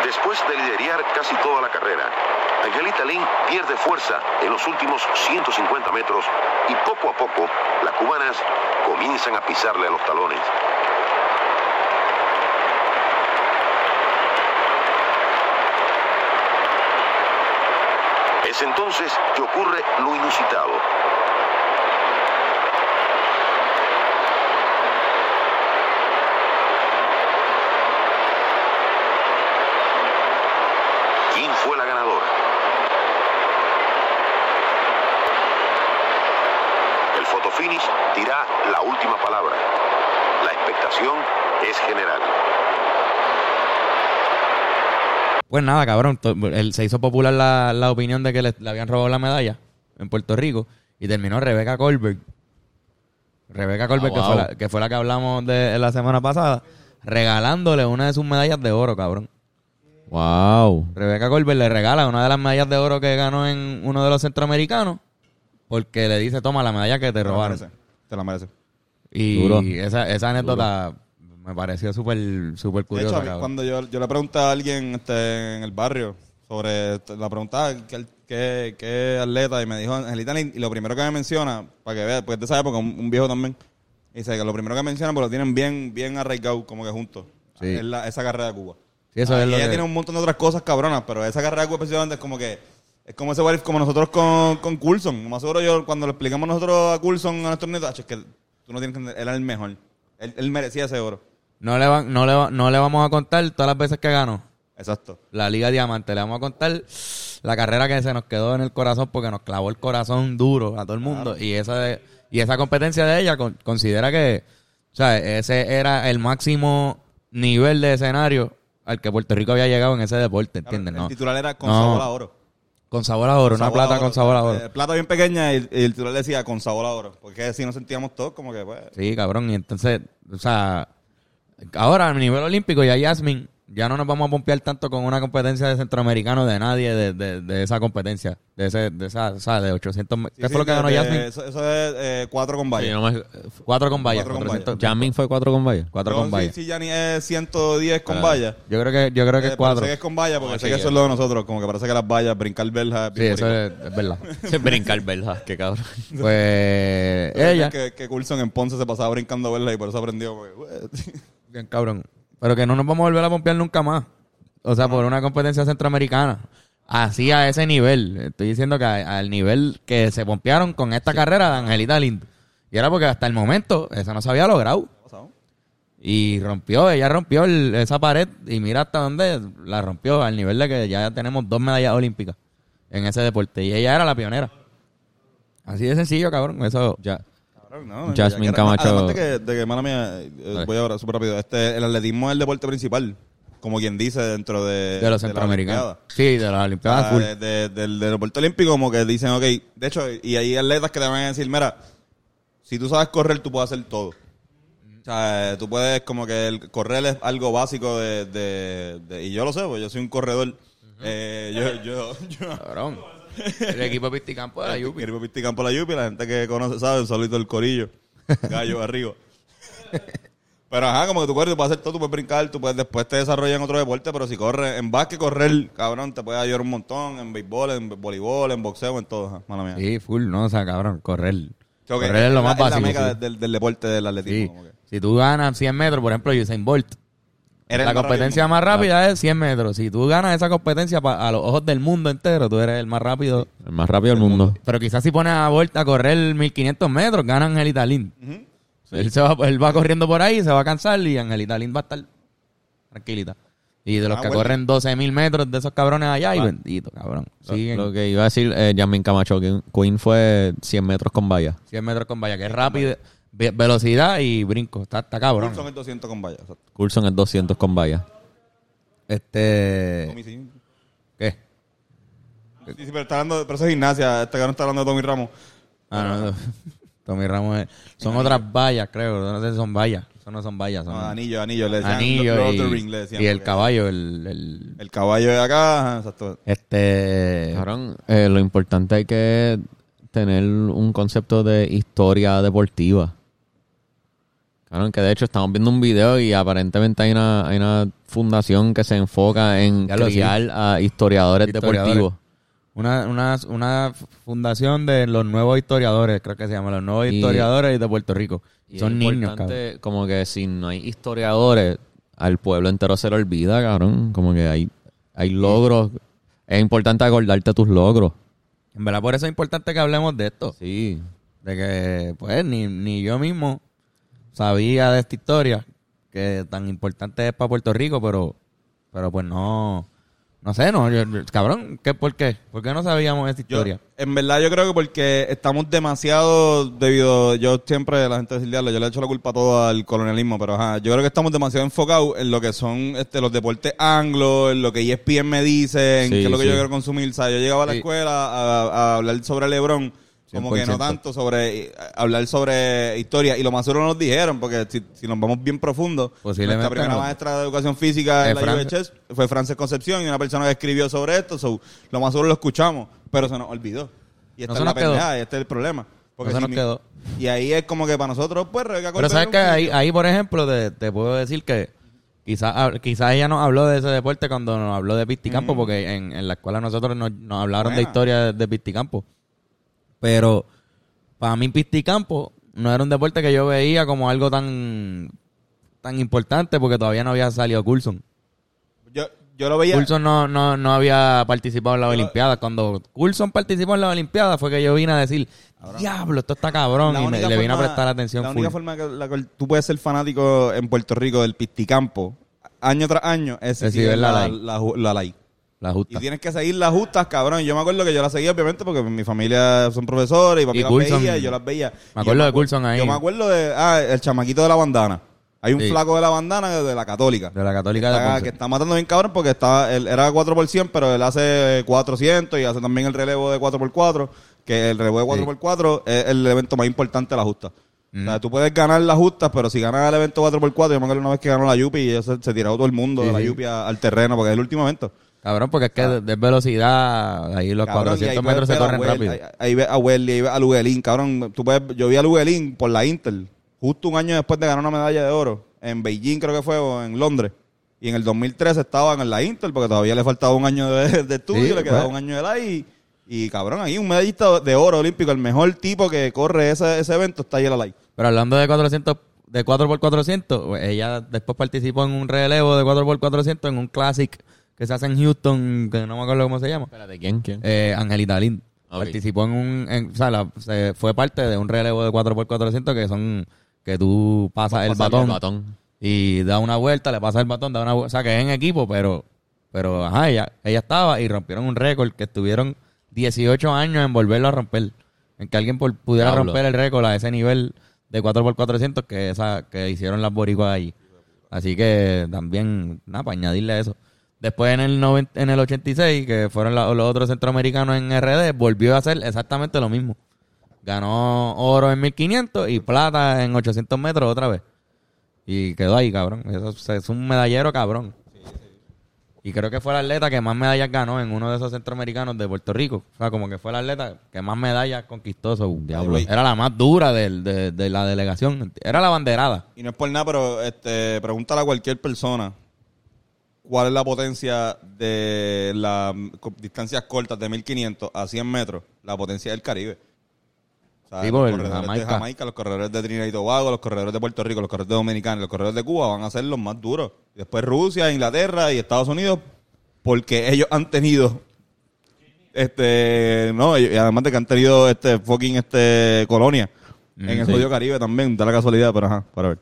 [SPEAKER 6] Después de liderar casi toda la carrera, Angelita Lin pierde fuerza en los últimos 150 metros y poco a poco las cubanas comienzan a pisarle a los talones. Es entonces que ocurre lo inusitado. ¿Quién fue la ganadora? El fotofinish dirá la última palabra. La expectación es general.
[SPEAKER 1] Pues nada, cabrón. él- se hizo popular la, la opinión de que le, le habían robado la medalla en Puerto Rico y terminó Rebeca Colbert. Rebeca Colbert,
[SPEAKER 2] Ah, wow.
[SPEAKER 1] que, fue la, que fue la que hablamos de la semana pasada, regalándole una de sus medallas de oro, cabrón.
[SPEAKER 2] Wow.
[SPEAKER 1] Rebeca Colbert le regala una de las medallas de oro que ganó en uno de los centroamericanos porque le dice, toma la medalla que te
[SPEAKER 5] Te la
[SPEAKER 1] robaron.
[SPEAKER 5] merece. Te la merece.
[SPEAKER 1] Y
[SPEAKER 2] Duro.
[SPEAKER 1] esa, esa anécdota me pareció súper súper
[SPEAKER 5] De
[SPEAKER 1] curiosa,
[SPEAKER 5] hecho, cuando yo, yo le pregunté a alguien este, en el barrio sobre este, la preguntaba qué, qué, qué atleta y me dijo Angelita y lo primero que me menciona, para que vea, porque es de esa época, un, un viejo también, dice que lo primero que menciona, porque lo tienen bien bien arraigado como que juntos,
[SPEAKER 1] Sí.
[SPEAKER 5] es la- esa carrera de Cuba.
[SPEAKER 1] Sí, eso es
[SPEAKER 5] y
[SPEAKER 1] lo
[SPEAKER 5] ella
[SPEAKER 1] que-
[SPEAKER 5] tiene un montón de otras cosas cabronas, pero esa carrera de Cuba específicamente es como que es como ese what como nosotros con, con Coulson. Más seguro yo cuando le explicamos nosotros a Coulson a nuestros nietos, "Acho, es que tú no tienes que entender, él era el mejor. Él, él merecía ese oro.
[SPEAKER 1] No le, va- no, le, va- no le vamos a contar todas las veces que ganó
[SPEAKER 5] Exacto.
[SPEAKER 1] la Liga Diamante. Le vamos a contar la carrera que se nos quedó en el corazón porque nos clavó el corazón duro a todo el mundo. Y esa de- y esa competencia de ella con- considera que o sea, ese era el máximo nivel de escenario al que Puerto Rico había llegado en ese deporte, ¿entiendes?
[SPEAKER 5] El
[SPEAKER 1] No.
[SPEAKER 5] titular era con
[SPEAKER 1] No.
[SPEAKER 5] sabor a oro.
[SPEAKER 1] Con sabor a oro, una
[SPEAKER 5] Sabor a
[SPEAKER 1] plata
[SPEAKER 5] oro.
[SPEAKER 1] con sabor a oro.
[SPEAKER 5] Eh, plata bien pequeña y, y el titular decía con sabor a oro. Porque si nos sentíamos todos como que, pues...
[SPEAKER 1] Sí, cabrón. Y entonces, o sea, ahora a nivel olímpico ya Yasmin, ya no nos vamos a pompear tanto con una competencia de centroamericano de nadie de, de, de esa competencia. De ese, de esa, o sea, de 800 me-
[SPEAKER 5] Sí,
[SPEAKER 1] ¿Qué
[SPEAKER 5] sí,
[SPEAKER 1] fue lo que ganó Yasmin?
[SPEAKER 5] Eso, eso es eh, cuatro con
[SPEAKER 2] Sí,
[SPEAKER 5] vallas.
[SPEAKER 2] no me-
[SPEAKER 1] Cuatro con vallas.
[SPEAKER 5] Cuatro con
[SPEAKER 1] 400
[SPEAKER 2] Jasmine fue cuatro con vallas.
[SPEAKER 1] Cuatro
[SPEAKER 5] Yo
[SPEAKER 1] con
[SPEAKER 5] sí-
[SPEAKER 1] vallas.
[SPEAKER 5] Sí, Yanni es 110 con
[SPEAKER 2] Ah.
[SPEAKER 5] vallas.
[SPEAKER 1] Yo creo que, yo creo que
[SPEAKER 5] Eh,
[SPEAKER 1] es cuatro.
[SPEAKER 5] Sé que es con vallas porque
[SPEAKER 2] Vamos
[SPEAKER 5] sé
[SPEAKER 2] a
[SPEAKER 5] que eso es lo de nosotros. Como que parece que las vallas, brincar verjas.
[SPEAKER 1] Sí, eso es, es verdad.
[SPEAKER 2] Brincar, ¿verdad? Qué cabrón.
[SPEAKER 1] Pues ella,
[SPEAKER 5] Que, que Coulson en Ponce se pasaba brincando verlas y por eso aprendió. porque?
[SPEAKER 1] bien cabrón. Pero que no nos vamos a volver a pompear nunca más. O sea, por una competencia centroamericana. Así a ese nivel. Estoy diciendo que a- al nivel que se pompearon con esta carrera de Angelita Lind. Y era porque hasta el momento eso no se había logrado. Y rompió, ella rompió el- esa pared y mira hasta dónde la rompió, al nivel de que ya tenemos dos medallas olímpicas en ese deporte. Y ella era la pionera. Así de sencillo, cabrón. Eso,
[SPEAKER 2] Ya.
[SPEAKER 5] No,
[SPEAKER 2] Jasmine
[SPEAKER 5] ya
[SPEAKER 2] Camacho-
[SPEAKER 5] Además de que, de que, mala mía, eh, voy ahora súper rápido. Este, el atletismo es el deporte principal. Como quien dice dentro de,
[SPEAKER 1] de los
[SPEAKER 5] la
[SPEAKER 1] centroamericanos. Sí, de las Olimpiadas
[SPEAKER 5] Ah,
[SPEAKER 1] full.
[SPEAKER 5] de- de- del, deporte olímpico, como que dicen, ok, de hecho, y hay atletas que te van a decir, mira, si tú sabes correr, tú puedes hacer todo. O sea, tú puedes, como que el correr es algo básico de, de, de- y yo lo sé, pues yo soy un corredor. Eh, yo, yo, yo,
[SPEAKER 1] Cabrón. El equipo de Pisticampo de la Yupi.
[SPEAKER 5] Querido Pisticampo la Yupi, la gente que conoce sabe, un saludito del corillo. Gallo arriba. Pero ajá, como que tú corres, tú puedes hacer todo, tú puedes brincar, tú puedes después te desarrollar en otro deporte, pero si corres, en básquet correr, cabrón, te puede ayudar un montón, en béisbol, en voleibol, en boxeo, en todo, ajá, mala mía.
[SPEAKER 1] Sí, full, no, o sea, cabrón, correr. Correr es lo más
[SPEAKER 5] la,
[SPEAKER 1] básico.
[SPEAKER 5] la meca
[SPEAKER 1] sí.
[SPEAKER 5] del, del deporte del
[SPEAKER 1] Sí.
[SPEAKER 5] atletismo. como que.
[SPEAKER 1] Si tú ganas 100 metros, por ejemplo, Usain Bolt,
[SPEAKER 5] Eres
[SPEAKER 1] la
[SPEAKER 5] más
[SPEAKER 1] competencia más rápida es 100 metros. Si tú ganas esa competencia pa- a los ojos del mundo entero, tú eres el más rápido.
[SPEAKER 2] El más rápido del mundo.
[SPEAKER 1] Pero quizás si pones a Bolt a correr 1500 metros, gana Angelita Lind. él, se va, él va corriendo por ahí, se va a cansar y Angelita Lind va a estar tranquilita. Y de los
[SPEAKER 5] Ah,
[SPEAKER 1] que
[SPEAKER 5] bueno.
[SPEAKER 1] corren 12.000 metros de esos cabrones allá, y bendito, cabrón. Siguen
[SPEAKER 2] Lo que iba a decir, eh, Jasmine Camacho, que Queen fue 100 metros con vallas.
[SPEAKER 1] 100 metros con valla, que es rápido, ve- velocidad y brinco. Está, está cabrón.
[SPEAKER 5] Coulson es 200 con vallas. exacto.
[SPEAKER 2] Coulson es 200 con vallas.
[SPEAKER 1] Este.
[SPEAKER 5] Tommy, sí.
[SPEAKER 1] ¿Qué?
[SPEAKER 5] Sí, sí, pero está hablando, pero eso es gimnasia, este cabrón está hablando de Tommy Ramos.
[SPEAKER 1] Ah, no, no. Tommy Ramos es- Son otras vallas, creo. No sé si son vallas. Eso no son vallas. Son
[SPEAKER 5] No, anillo, anillo, le decían.
[SPEAKER 1] anillos
[SPEAKER 5] Lord of
[SPEAKER 1] y,
[SPEAKER 5] the Ring, le decían,
[SPEAKER 1] y el caballo. El, el-
[SPEAKER 5] El caballo de acá, ajá, exacto.
[SPEAKER 1] este.
[SPEAKER 2] Cabrón, eh, lo importante hay que tener un concepto de historia deportiva. Cabrón, que de hecho estamos viendo un video y aparentemente hay una, hay una fundación que se enfoca en
[SPEAKER 1] lo
[SPEAKER 2] criar a historiadores,
[SPEAKER 1] Historiadores.
[SPEAKER 2] deportivos.
[SPEAKER 1] Una, una, una fundación de los nuevos historiadores, creo que se llama, los nuevos
[SPEAKER 2] Y-
[SPEAKER 1] historiadores de Puerto Rico.
[SPEAKER 2] Y
[SPEAKER 1] Son niños, cabrón.
[SPEAKER 2] Como que si no hay historiadores, al pueblo entero se le olvida, cabrón. Como que hay, hay logros. Es importante acordarte tus logros.
[SPEAKER 1] En verdad, por eso es importante que hablemos de esto.
[SPEAKER 2] Sí.
[SPEAKER 1] De que, pues, ni, ni yo mismo sabía de esta historia, que tan importante es para Puerto Rico, pero, pero pues no, no sé, no, yo- yo- cabrón, ¿qué, ¿por qué? ¿Por qué no sabíamos esta
[SPEAKER 5] Yo,
[SPEAKER 1] historia?
[SPEAKER 5] en verdad yo creo que porque estamos demasiado debido, yo siempre, la gente "Diablo, yo le he hecho la culpa a todo al colonialismo, pero ajá, yo creo que estamos demasiado enfocados en lo que son este, los deportes anglos, en lo que ESPN me dice, en
[SPEAKER 2] Sí,
[SPEAKER 5] qué es lo que
[SPEAKER 2] sí.
[SPEAKER 5] yo quiero consumir. O sea, yo llegaba a la escuela a, a hablar sobre LeBron, como que no
[SPEAKER 1] 100%.
[SPEAKER 5] tanto sobre eh, hablar sobre historia, y lo más seguro nos dijeron, porque si, si nos vamos bien profundo, nuestra primera
[SPEAKER 1] no.
[SPEAKER 5] maestra de educación física en la
[SPEAKER 1] Fran-
[SPEAKER 5] UHS fue Frances Concepción y una persona que escribió sobre esto, so, lo más seguro lo escuchamos, pero se nos olvidó. Y esta
[SPEAKER 1] No
[SPEAKER 5] es la pendeja, y este es el problema. Porque
[SPEAKER 1] No
[SPEAKER 5] si
[SPEAKER 1] nos
[SPEAKER 5] mi-
[SPEAKER 1] quedó.
[SPEAKER 5] Y ahí es como que para nosotros, pues, Rebeca
[SPEAKER 1] Pero sabes que ahí, ahí, por ejemplo, te, te puedo decir que quizás quizás ella nos habló de ese deporte cuando nos habló de Pisticampo, porque en, en la escuela nosotros nos, nos hablaron de historia de, de Pisticampo. Pero para mí Pisticampo no era un deporte que yo veía como algo tan tan importante porque todavía no había salido Coulson.
[SPEAKER 5] Yo, yo lo veía.
[SPEAKER 1] Coulson no, no, no había participado en las Olimpiadas. Cuando Coulson participó en las Olimpiadas fue que yo vine a decir, diablo, esto está cabrón. Y me- le vine a prestar atención
[SPEAKER 5] La
[SPEAKER 1] full.
[SPEAKER 5] única forma que la tú puedes ser fanático en Puerto Rico del pisticampo, año tras año, es si
[SPEAKER 1] la
[SPEAKER 5] la, la, ju- la Y tienes que seguir las justas, cabrón. Yo me acuerdo que yo las seguía, obviamente, porque mi familia son profesores y papi
[SPEAKER 1] Y
[SPEAKER 5] las
[SPEAKER 1] Coulson-
[SPEAKER 5] veía y yo las veía.
[SPEAKER 1] Me acuerdo de Coulson ahí.
[SPEAKER 5] Yo me acuerdo de, ah, el chamaquito de la bandana. Hay un
[SPEAKER 1] Sí.
[SPEAKER 5] flaco de la bandana de la católica.
[SPEAKER 1] De la Católica de
[SPEAKER 5] Está- que está matando bien cabrón porque está, él era 4 por 100, pero él hace 400 y hace también el relevo de 4 por 4 que el relevo de 4 por 4 es el evento más importante de la justa. O sea, tú puedes ganar las justas, pero si ganas el evento 4 por 4 yo me acuerdo una vez que ganó la Yupi y se, se tiró todo el mundo
[SPEAKER 1] Sí,
[SPEAKER 5] de la. Yupi al terreno porque es el último evento.
[SPEAKER 1] Cabrón, porque es que de, de velocidad, ahí los.
[SPEAKER 5] Cabrón, y ahí
[SPEAKER 1] 400
[SPEAKER 5] puedes
[SPEAKER 1] metros se corren rápido.
[SPEAKER 5] Ahí, ahí ves a Welly, ahí ves a Luguelín, cabrón. Tú puedes, yo vi a Luguelín por la Inter, justo un año después de ganar una medalla de oro, en Beijing creo que fue, o en Londres. Y en el 2013 estaban en la Inter, porque todavía le faltaba un año de, de estudio,
[SPEAKER 1] Sí,
[SPEAKER 5] le quedaba
[SPEAKER 1] pues.
[SPEAKER 5] un año de la y, y cabrón, ahí un medallista de oro olímpico, el mejor tipo que corre ese, ese evento está ahí en la live.
[SPEAKER 1] Pero hablando de 400, de 4x400, pues, ella después participó en un relevo de 4x400 en un Classic que se hace en Houston, que no me acuerdo cómo se llama.
[SPEAKER 2] Espérate, ¿quién? ¿Quién?
[SPEAKER 1] Eh, Angelita Lind. Participó en un, en- o sea, la- se fue parte de un relevo de 4x400 que son, que tú pasas el batón,
[SPEAKER 2] el batón.
[SPEAKER 1] y da una vuelta, le pasas el batón, da una vuelta, o sea, que es en equipo, pero, pero, ajá, ella, ella estaba y rompieron un récord que estuvieron 18 años en volverlo a romper, en que alguien por- pudiera romper el récord a ese nivel de 4x400 que esa, que hicieron las boricuas allí. Así que también, nada, para añadirle eso. Después en el, en el 86, que fueron la- los otros centroamericanos en RD, volvió a hacer exactamente lo mismo. Ganó oro en 1500 y plata en 800 metros otra vez. Y quedó ahí, cabrón. Eso es- un medallero, cabrón. Y creo que fue el atleta que más medallas ganó en uno de esos centroamericanos de Puerto Rico. O sea, como que fue el atleta que más medallas conquistó. so, diablo. Era la más dura del- de, de la delegación. Era la banderada.
[SPEAKER 5] Y no es por nada, pero este, pregúntale a cualquier persona cuál es la potencia de las distancias cortas de 1500 a 100 metros, la potencia del Caribe. O sea,
[SPEAKER 1] Sí,
[SPEAKER 5] los corredores
[SPEAKER 1] Jamaica.
[SPEAKER 5] de Jamaica, los corredores de Trinidad y Tobago, los corredores de Puerto Rico, los corredores de Dominicana los corredores de Cuba van a ser los más duros. Después Rusia, Inglaterra y Estados Unidos, porque ellos han tenido este no y además de que han tenido este fucking este colonia en el
[SPEAKER 1] sí.
[SPEAKER 5] jodido Caribe también da la casualidad pero ajá para ver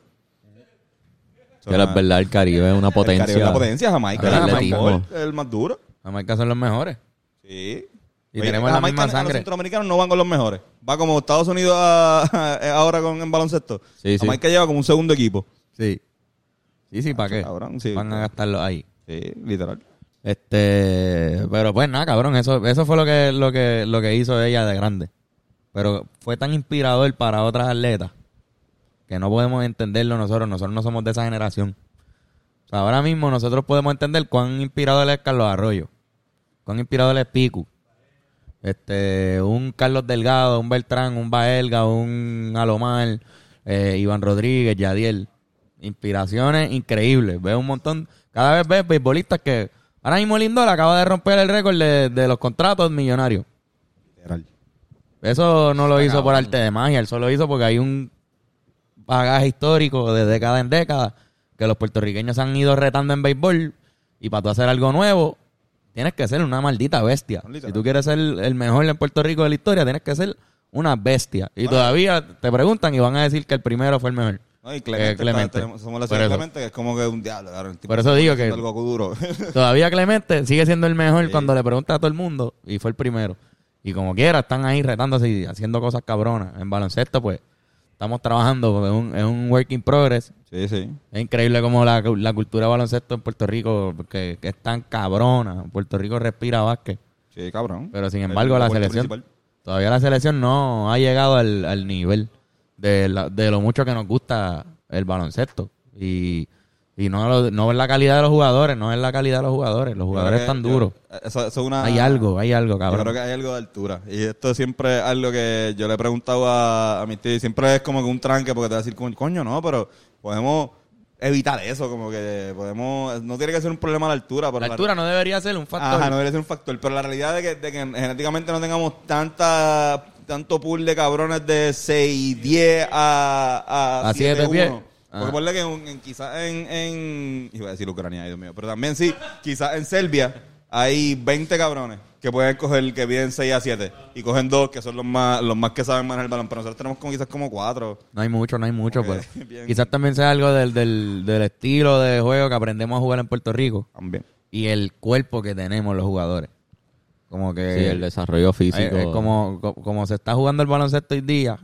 [SPEAKER 2] Que la verdad, el Caribe es una
[SPEAKER 5] El
[SPEAKER 2] potencia.
[SPEAKER 5] Caribe es la potencia, Jamaica. Es el
[SPEAKER 2] atletismo.
[SPEAKER 5] es el más duro.
[SPEAKER 1] Jamaica son los mejores.
[SPEAKER 5] Sí.
[SPEAKER 1] Y
[SPEAKER 5] Oye,
[SPEAKER 1] tenemos la
[SPEAKER 5] Jamaica,
[SPEAKER 1] misma
[SPEAKER 5] Los
[SPEAKER 1] sangre.
[SPEAKER 5] centroamericanos no van con los mejores. Va como Estados Unidos a- a- ahora con en baloncesto.
[SPEAKER 2] Sí, sí.
[SPEAKER 5] Jamaica lleva como un segundo equipo.
[SPEAKER 1] Sí. Sí, sí, ¿para qué?
[SPEAKER 5] cabrón, sí.
[SPEAKER 1] Van a gastarlo ahí.
[SPEAKER 5] Sí, literal.
[SPEAKER 1] Este, pero pues nada, cabrón, eso, eso fue lo que, lo que, lo que hizo ella de grande. Pero fue tan inspirador para otras atletas que no podemos entenderlo nosotros. Nosotros no somos de esa generación. O sea, ahora mismo nosotros podemos entender cuán inspirador es Carlos Arroyo, cuán inspirador es Picu. Este, un Carlos Delgado, un Beltrán, un Baelga, un Alomar, eh, Iván Rodríguez, Yadiel. Inspiraciones increíbles. Veo un montón. Cada vez ves beisbolistas que. Ahora mismo Lindor acaba de romper el récord de, de los contratos millonarios.
[SPEAKER 5] Literal.
[SPEAKER 1] Eso no lo hizo por arte de magia, él solo lo hizo porque hay un bagaje histórico de década en década que los puertorriqueños han ido retando en béisbol y para tú hacer algo nuevo tienes que ser una maldita bestia. Si tú quieres ser el mejor en Puerto Rico de la historia, tienes que ser una bestia. Y todavía te preguntan y van a decir que el primero fue el mejor.
[SPEAKER 5] No, y Clemente,
[SPEAKER 1] Eh, Clemente.
[SPEAKER 5] está- somos la ciudad. Clemente, que es como que un diablo. tipo
[SPEAKER 1] Por eso digo que-
[SPEAKER 5] duro.
[SPEAKER 1] Todavía Clemente sigue siendo el mejor cuando le pregunta a todo el mundo y fue el primero. Y como quiera, están ahí retándose y haciendo cosas cabronas. En baloncesto, pues, estamos trabajando en un, en un work in progress.
[SPEAKER 5] sí, sí.
[SPEAKER 1] Es increíble como la, la cultura de baloncesto en Puerto Rico, que, que es tan cabrona. Puerto Rico respira básquet.
[SPEAKER 5] Sí, cabrón.
[SPEAKER 1] Pero sin embargo, la selección,
[SPEAKER 5] principal.
[SPEAKER 1] todavía la selección no ha llegado al, al nivel de, la- de lo mucho que nos gusta el baloncesto. Y, y no, lo- no es la calidad de los jugadores, no es la calidad de los jugadores. Los
[SPEAKER 5] Yo
[SPEAKER 1] jugadores
[SPEAKER 5] que-
[SPEAKER 1] están
[SPEAKER 5] yo-
[SPEAKER 1] duros.
[SPEAKER 5] Eso, eso es una,
[SPEAKER 1] Hay algo, hay algo,
[SPEAKER 5] Yo
[SPEAKER 1] cabrón.
[SPEAKER 5] creo que hay algo de altura. Y esto siempre es algo que yo le he preguntado a, a mi tío. Siempre es como que un tranque porque te va a decir, "Coño, no, pero podemos evitar eso. Como que podemos. No tiene que ser un problema la altura. Pero
[SPEAKER 1] La altura no debería ser un factor.
[SPEAKER 5] Ajá, no debería ser un factor. Pero la realidad de que, de que genéticamente no tengamos tanta tanto pool de cabrones de 6, 10 a, a,
[SPEAKER 1] A siete
[SPEAKER 5] 7,
[SPEAKER 1] pies.
[SPEAKER 5] 1. Porque ponle que en, en- quizás en, en... Iba a decir Ucrania, ay, Dios mío. Pero también sí, quizás en Serbia hay 20 cabrones que pueden coger, que piden 6 a 7. Y cogen dos, que son los más los más que saben manejar el balón. Pero nosotros tenemos como quizás como cuatro.
[SPEAKER 1] No hay mucho, no hay mucho,
[SPEAKER 5] Ok,
[SPEAKER 1] pero
[SPEAKER 5] bien.
[SPEAKER 1] quizás también sea algo del, del, del estilo de juego que aprendemos a jugar en Puerto Rico
[SPEAKER 5] También.
[SPEAKER 1] y el cuerpo que tenemos los jugadores. Como que
[SPEAKER 2] Sí, el desarrollo físico.
[SPEAKER 1] Eh, como, co- como se está jugando el baloncesto hoy día,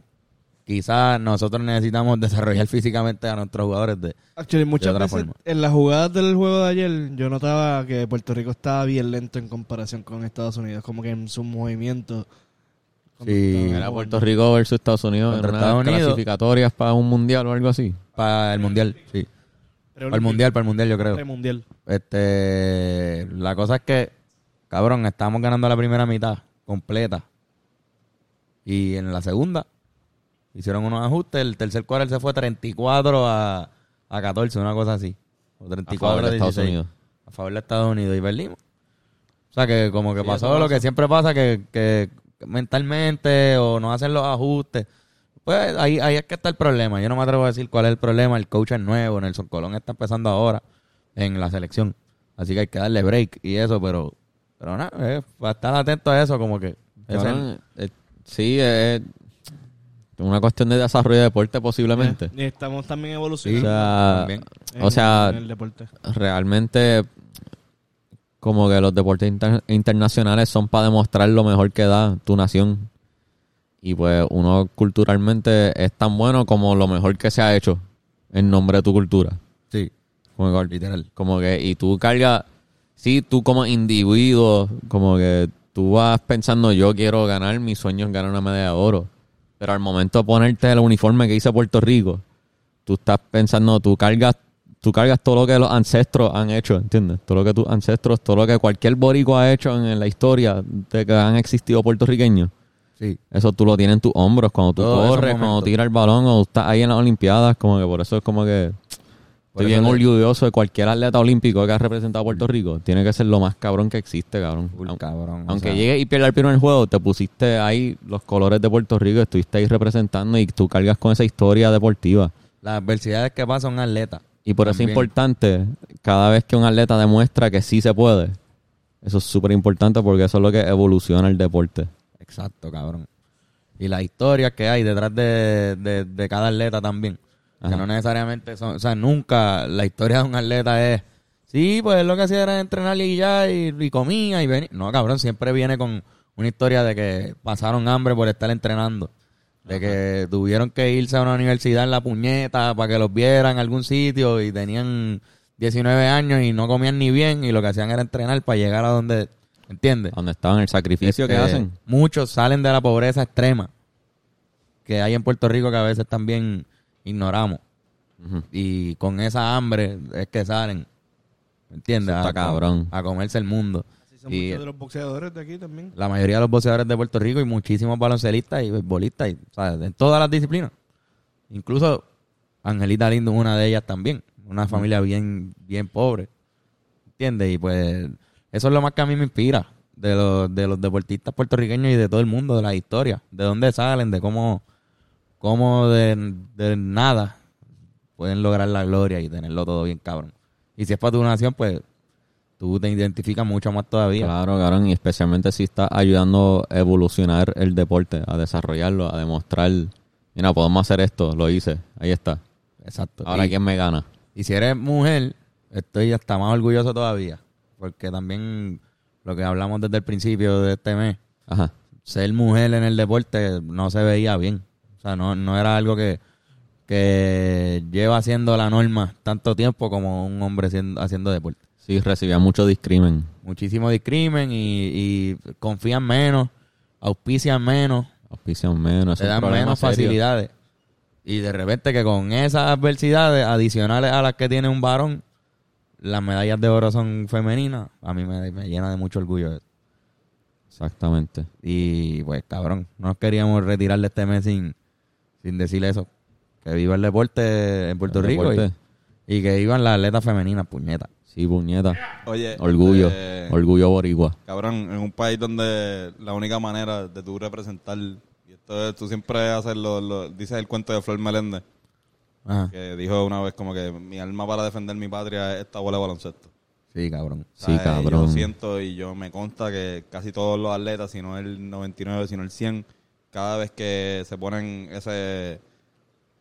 [SPEAKER 1] quizás nosotros necesitamos desarrollar físicamente a nuestros jugadores de
[SPEAKER 4] Actually, muchas
[SPEAKER 1] otra
[SPEAKER 4] veces
[SPEAKER 1] forma.
[SPEAKER 4] en las jugadas del juego de ayer yo notaba que Puerto Rico estaba bien lento en comparación con Estados Unidos, como que en sus movimientos.
[SPEAKER 1] Sí.
[SPEAKER 2] Era
[SPEAKER 4] jugando.
[SPEAKER 2] Puerto Rico versus Estados Unidos en
[SPEAKER 1] Estados Unidos.
[SPEAKER 2] clasificatorias para un mundial o algo así.
[SPEAKER 1] para el mundial, sí. Para el mundial, para el mundial, yo creo.
[SPEAKER 4] Premundial.
[SPEAKER 1] Este, la cosa es que, cabrón, estamos ganando la primera mitad completa. Y en la segunda hicieron unos ajustes. El tercer cuarto se fue 34 a, a 14, una cosa así. O 34
[SPEAKER 2] favor de
[SPEAKER 1] a
[SPEAKER 2] Estados
[SPEAKER 1] 16.
[SPEAKER 2] Unidos.
[SPEAKER 1] A favor de Estados Unidos. Y perdimos. O sea que como que
[SPEAKER 2] Sí,
[SPEAKER 1] pasó lo
[SPEAKER 2] pasa.
[SPEAKER 1] que siempre pasa, que, que mentalmente o no hacen los ajustes. Pues ahí, ahí es que está el problema. Yo no me atrevo a decir cuál es el problema. El coach es nuevo. Nelson Colón está empezando ahora en la selección. Así que hay que darle break y eso, pero pero nada, eh, estar atento a eso, como que...
[SPEAKER 2] eh, sí, es una cuestión de desarrollo de deporte posiblemente.
[SPEAKER 4] Y estamos también
[SPEAKER 2] O
[SPEAKER 4] evolucionando
[SPEAKER 2] sea,
[SPEAKER 1] también.
[SPEAKER 4] en-
[SPEAKER 2] o sea,
[SPEAKER 4] en el deporte.
[SPEAKER 2] realmente como que los deportes inter- internacionales son para demostrar lo mejor que da tu nación. Y pues uno culturalmente es tan bueno como lo mejor que se ha hecho en nombre de tu cultura.
[SPEAKER 1] Sí,
[SPEAKER 2] Como que,
[SPEAKER 1] literal.
[SPEAKER 2] como que, y tú cargas, sí, tú como individuo, como que tú vas pensando, yo quiero ganar, mi sueño es ganar una medalla de oro. Pero al momento de ponerte el uniforme que hice Puerto Rico, tú estás pensando, tú cargas, tú cargas todo lo que los ancestros han hecho, ¿entiendes? Todo lo que tus ancestros, todo lo que cualquier boricua ha hecho en, en la historia de que han existido puertorriqueños.
[SPEAKER 1] Sí,
[SPEAKER 2] Eso tú lo tienes en tus hombros cuando tú
[SPEAKER 1] esos
[SPEAKER 2] corres, cuando tiras el balón, o estás ahí en las Olimpiadas, como que por eso es como que estoy bien orgulloso de cualquier atleta olímpico que ha representado a Puerto Rico. Tiene que ser lo más cabrón que existe, cabrón. Aun-
[SPEAKER 1] cabrón. o
[SPEAKER 2] Aunque
[SPEAKER 1] sea,
[SPEAKER 2] llegue y pierda el primer juego, te pusiste ahí los colores de Puerto Rico, estuviste ahí representando y tú cargas con esa historia deportiva.
[SPEAKER 1] Las adversidades que pasan un atleta.
[SPEAKER 2] Y por eso es importante, cada vez que un atleta demuestra que sí se puede, eso es súper importante porque eso es lo que evoluciona el deporte.
[SPEAKER 1] Exacto, cabrón. Y las historias que hay detrás de, de, de cada atleta también.
[SPEAKER 2] Ajá.
[SPEAKER 1] Que no necesariamente son, o sea, nunca la historia de un atleta es, sí, pues lo que hacía era entrenar y ya, y, y comía y venía. No, cabrón, siempre viene con una historia de que pasaron hambre por estar entrenando. De que tuvieron que irse a una universidad en la puñeta para que los vieran en algún sitio y tenían 19 años y no comían ni bien y lo que hacían era entrenar para llegar a donde, ¿entiendes?
[SPEAKER 2] Donde estaban el sacrificio que
[SPEAKER 1] Este,
[SPEAKER 2] hacen.
[SPEAKER 1] Muchos salen de la pobreza extrema que hay en Puerto Rico que a veces también ignoramos. Y con esa hambre es que salen, ¿me entiendes?
[SPEAKER 2] Está
[SPEAKER 1] a,
[SPEAKER 2] cabrón.
[SPEAKER 1] a comerse el mundo.
[SPEAKER 4] Así son
[SPEAKER 1] Y
[SPEAKER 4] muchos de los boxeadores de aquí también.
[SPEAKER 1] la mayoría de los boxeadores de Puerto Rico y muchísimos baloncelistas y beisbolistas, y, sea, en todas las disciplinas. Incluso Angelita Lindo es una de ellas también. Una familia bien, bien pobre. ¿Entiendes? Y pues eso es lo más que a mí me inspira de los, de los deportistas puertorriqueños y de todo el mundo, de la historia, de dónde salen, de cómo, cómo de, de nada pueden lograr la gloria y tenerlo todo bien cabrón. Y si es para tu nación, pues tú te identificas mucho más todavía.
[SPEAKER 2] Claro, cabrón, y especialmente si está ayudando a evolucionar el deporte, a desarrollarlo, a demostrar, mira, podemos hacer esto, lo hice, ahí está.
[SPEAKER 1] Exacto.
[SPEAKER 2] Ahora
[SPEAKER 1] Y-
[SPEAKER 2] quién me gana.
[SPEAKER 1] Y si eres mujer, estoy hasta más orgulloso todavía. Porque también lo que hablamos desde el principio de este mes,
[SPEAKER 2] Ajá.
[SPEAKER 1] ser mujer en el deporte no se veía bien. O sea, no, no era algo que, que lleva haciendo la norma tanto tiempo como un hombre siendo- haciendo deporte.
[SPEAKER 2] Sí, recibía mucho discrimen.
[SPEAKER 1] Muchísimo discrimen y, y confían menos, auspician menos,
[SPEAKER 2] Auspician menos.
[SPEAKER 1] te
[SPEAKER 2] un
[SPEAKER 1] dan menos
[SPEAKER 2] serio.
[SPEAKER 1] facilidades. Y de repente que con esas adversidades adicionales a las que tiene un varón, las medallas de oro son femeninas, a mí me, me llena de mucho orgullo. eso.
[SPEAKER 2] Exactamente.
[SPEAKER 1] Y pues cabrón, no queríamos retirar de este mes sin, sin decir eso. Que viva el deporte en Puerto
[SPEAKER 2] El
[SPEAKER 1] Rico y, que vivan las atletas femeninas, puñeta.
[SPEAKER 2] Sí, puñeta.
[SPEAKER 5] Oye,
[SPEAKER 2] Orgullo.
[SPEAKER 5] eh,
[SPEAKER 2] Orgullo boricua.
[SPEAKER 5] Cabrón, en un país donde la única manera de tú representar, y esto es, tú siempre haces lo, lo- dices el cuento de Flor Meléndez,
[SPEAKER 1] Ajá.
[SPEAKER 5] que dijo una vez como que mi alma para defender mi patria es esta bola de baloncesto.
[SPEAKER 1] Sí, cabrón.
[SPEAKER 2] Sí,
[SPEAKER 5] ¿Sabes?
[SPEAKER 2] cabrón.
[SPEAKER 5] Yo siento y yo me consta que casi todos los atletas, si no el 99, sino el 100, cada vez que se ponen ese,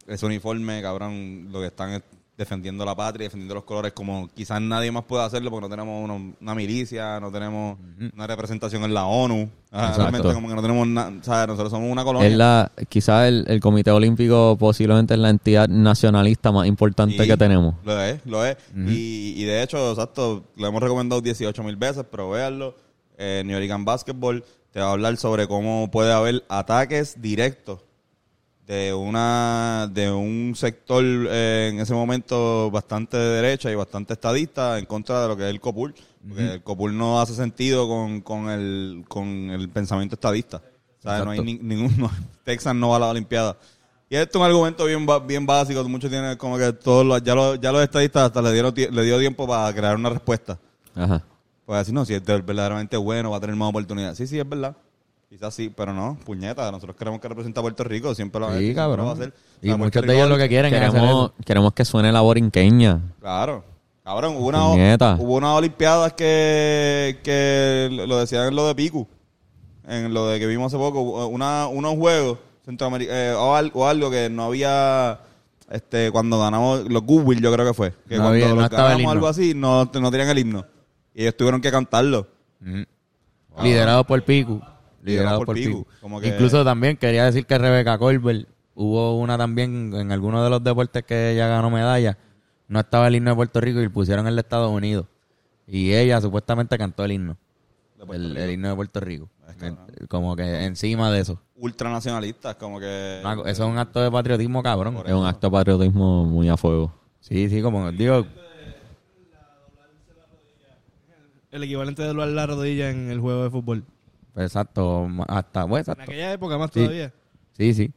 [SPEAKER 5] ese uniforme, cabrón, lo que están es defendiendo la patria, defendiendo los colores, como quizás nadie más puede hacerlo porque no tenemos uno- una milicia, no tenemos una representación en la ONU.
[SPEAKER 2] Exacto.
[SPEAKER 5] Realmente como que no tenemos nada, o sea, nosotros somos una colonia.
[SPEAKER 2] Es la, quizás el, el Comité Olímpico posiblemente es la entidad nacionalista más importante que tenemos.
[SPEAKER 5] Lo es, lo es. y, y de hecho, exacto, lo hemos recomendado 18 mil veces, pero véanlo. Eh, New York Basketball te va a hablar sobre cómo puede haber ataques directos de una de un sector eh, en ese momento bastante de derecha y bastante estadista en contra de lo que es el COPUL. Porque el COPUL no hace sentido con, con, el, con el pensamiento estadista. O sea, no hay ni- ningún... no- Texas no va a la Olimpiada. Y esto es un argumento bien, bien básico. Muchos tienen como que todos los, ya, los, ya los estadistas hasta le dieron le dio tiempo para crear una respuesta.
[SPEAKER 2] Ajá.
[SPEAKER 5] Pues decir, no, si es de- verdaderamente bueno, va a tener más oportunidades. Sí, sí, es verdad. Quizás sí, pero no, puñeta. Nosotros queremos que represente a Puerto Rico. Siempre lo
[SPEAKER 1] Sí,
[SPEAKER 5] siempre
[SPEAKER 1] cabrón.
[SPEAKER 5] lo va a hacer.
[SPEAKER 1] Y muchos de ellos lo que quieren es hacer
[SPEAKER 2] Queremos, queremos que suene la borinqueña.
[SPEAKER 5] Claro. Cabrón, hubo, una,
[SPEAKER 2] Puñeta.
[SPEAKER 5] hubo unas olimpiadas que, que lo decían en lo de Piku. En lo de que vimos hace poco. Una, unos juegos centroamericanos o, al- o algo que no había... Este, cuando ganamos los Goodwill, yo creo que fue. Que
[SPEAKER 1] No
[SPEAKER 5] cuando
[SPEAKER 1] había- no
[SPEAKER 5] los
[SPEAKER 1] estaba el
[SPEAKER 5] ganamos
[SPEAKER 1] himno.
[SPEAKER 5] algo así, no, no tenían el himno. Y ellos tuvieron que cantarlo.
[SPEAKER 1] Liderado por Piku. Liderado
[SPEAKER 5] Liderado
[SPEAKER 1] por,
[SPEAKER 5] por
[SPEAKER 1] Piku.
[SPEAKER 5] Piku. Como que-
[SPEAKER 1] Incluso también quería decir que Rebeca Colbert hubo una también en alguno de los deportes que ella ganó medalla. No estaba el himno de Puerto Rico y pusieron el de Estados Unidos. Y ella supuestamente cantó el himno. El, el himno de Puerto Rico. Como que encima de eso.
[SPEAKER 5] Ultranacionalistas, como que...
[SPEAKER 1] Co- Eso es un acto de patriotismo cabrón.
[SPEAKER 2] Es un acto de patriotismo muy a fuego.
[SPEAKER 1] Sí, sí, como digo,
[SPEAKER 4] El equivalente de doblar la rodilla en el juego de fútbol.
[SPEAKER 1] exacto, hasta, bueno,
[SPEAKER 4] En aquella época más
[SPEAKER 1] Sí.
[SPEAKER 4] todavía.
[SPEAKER 1] Sí, sí.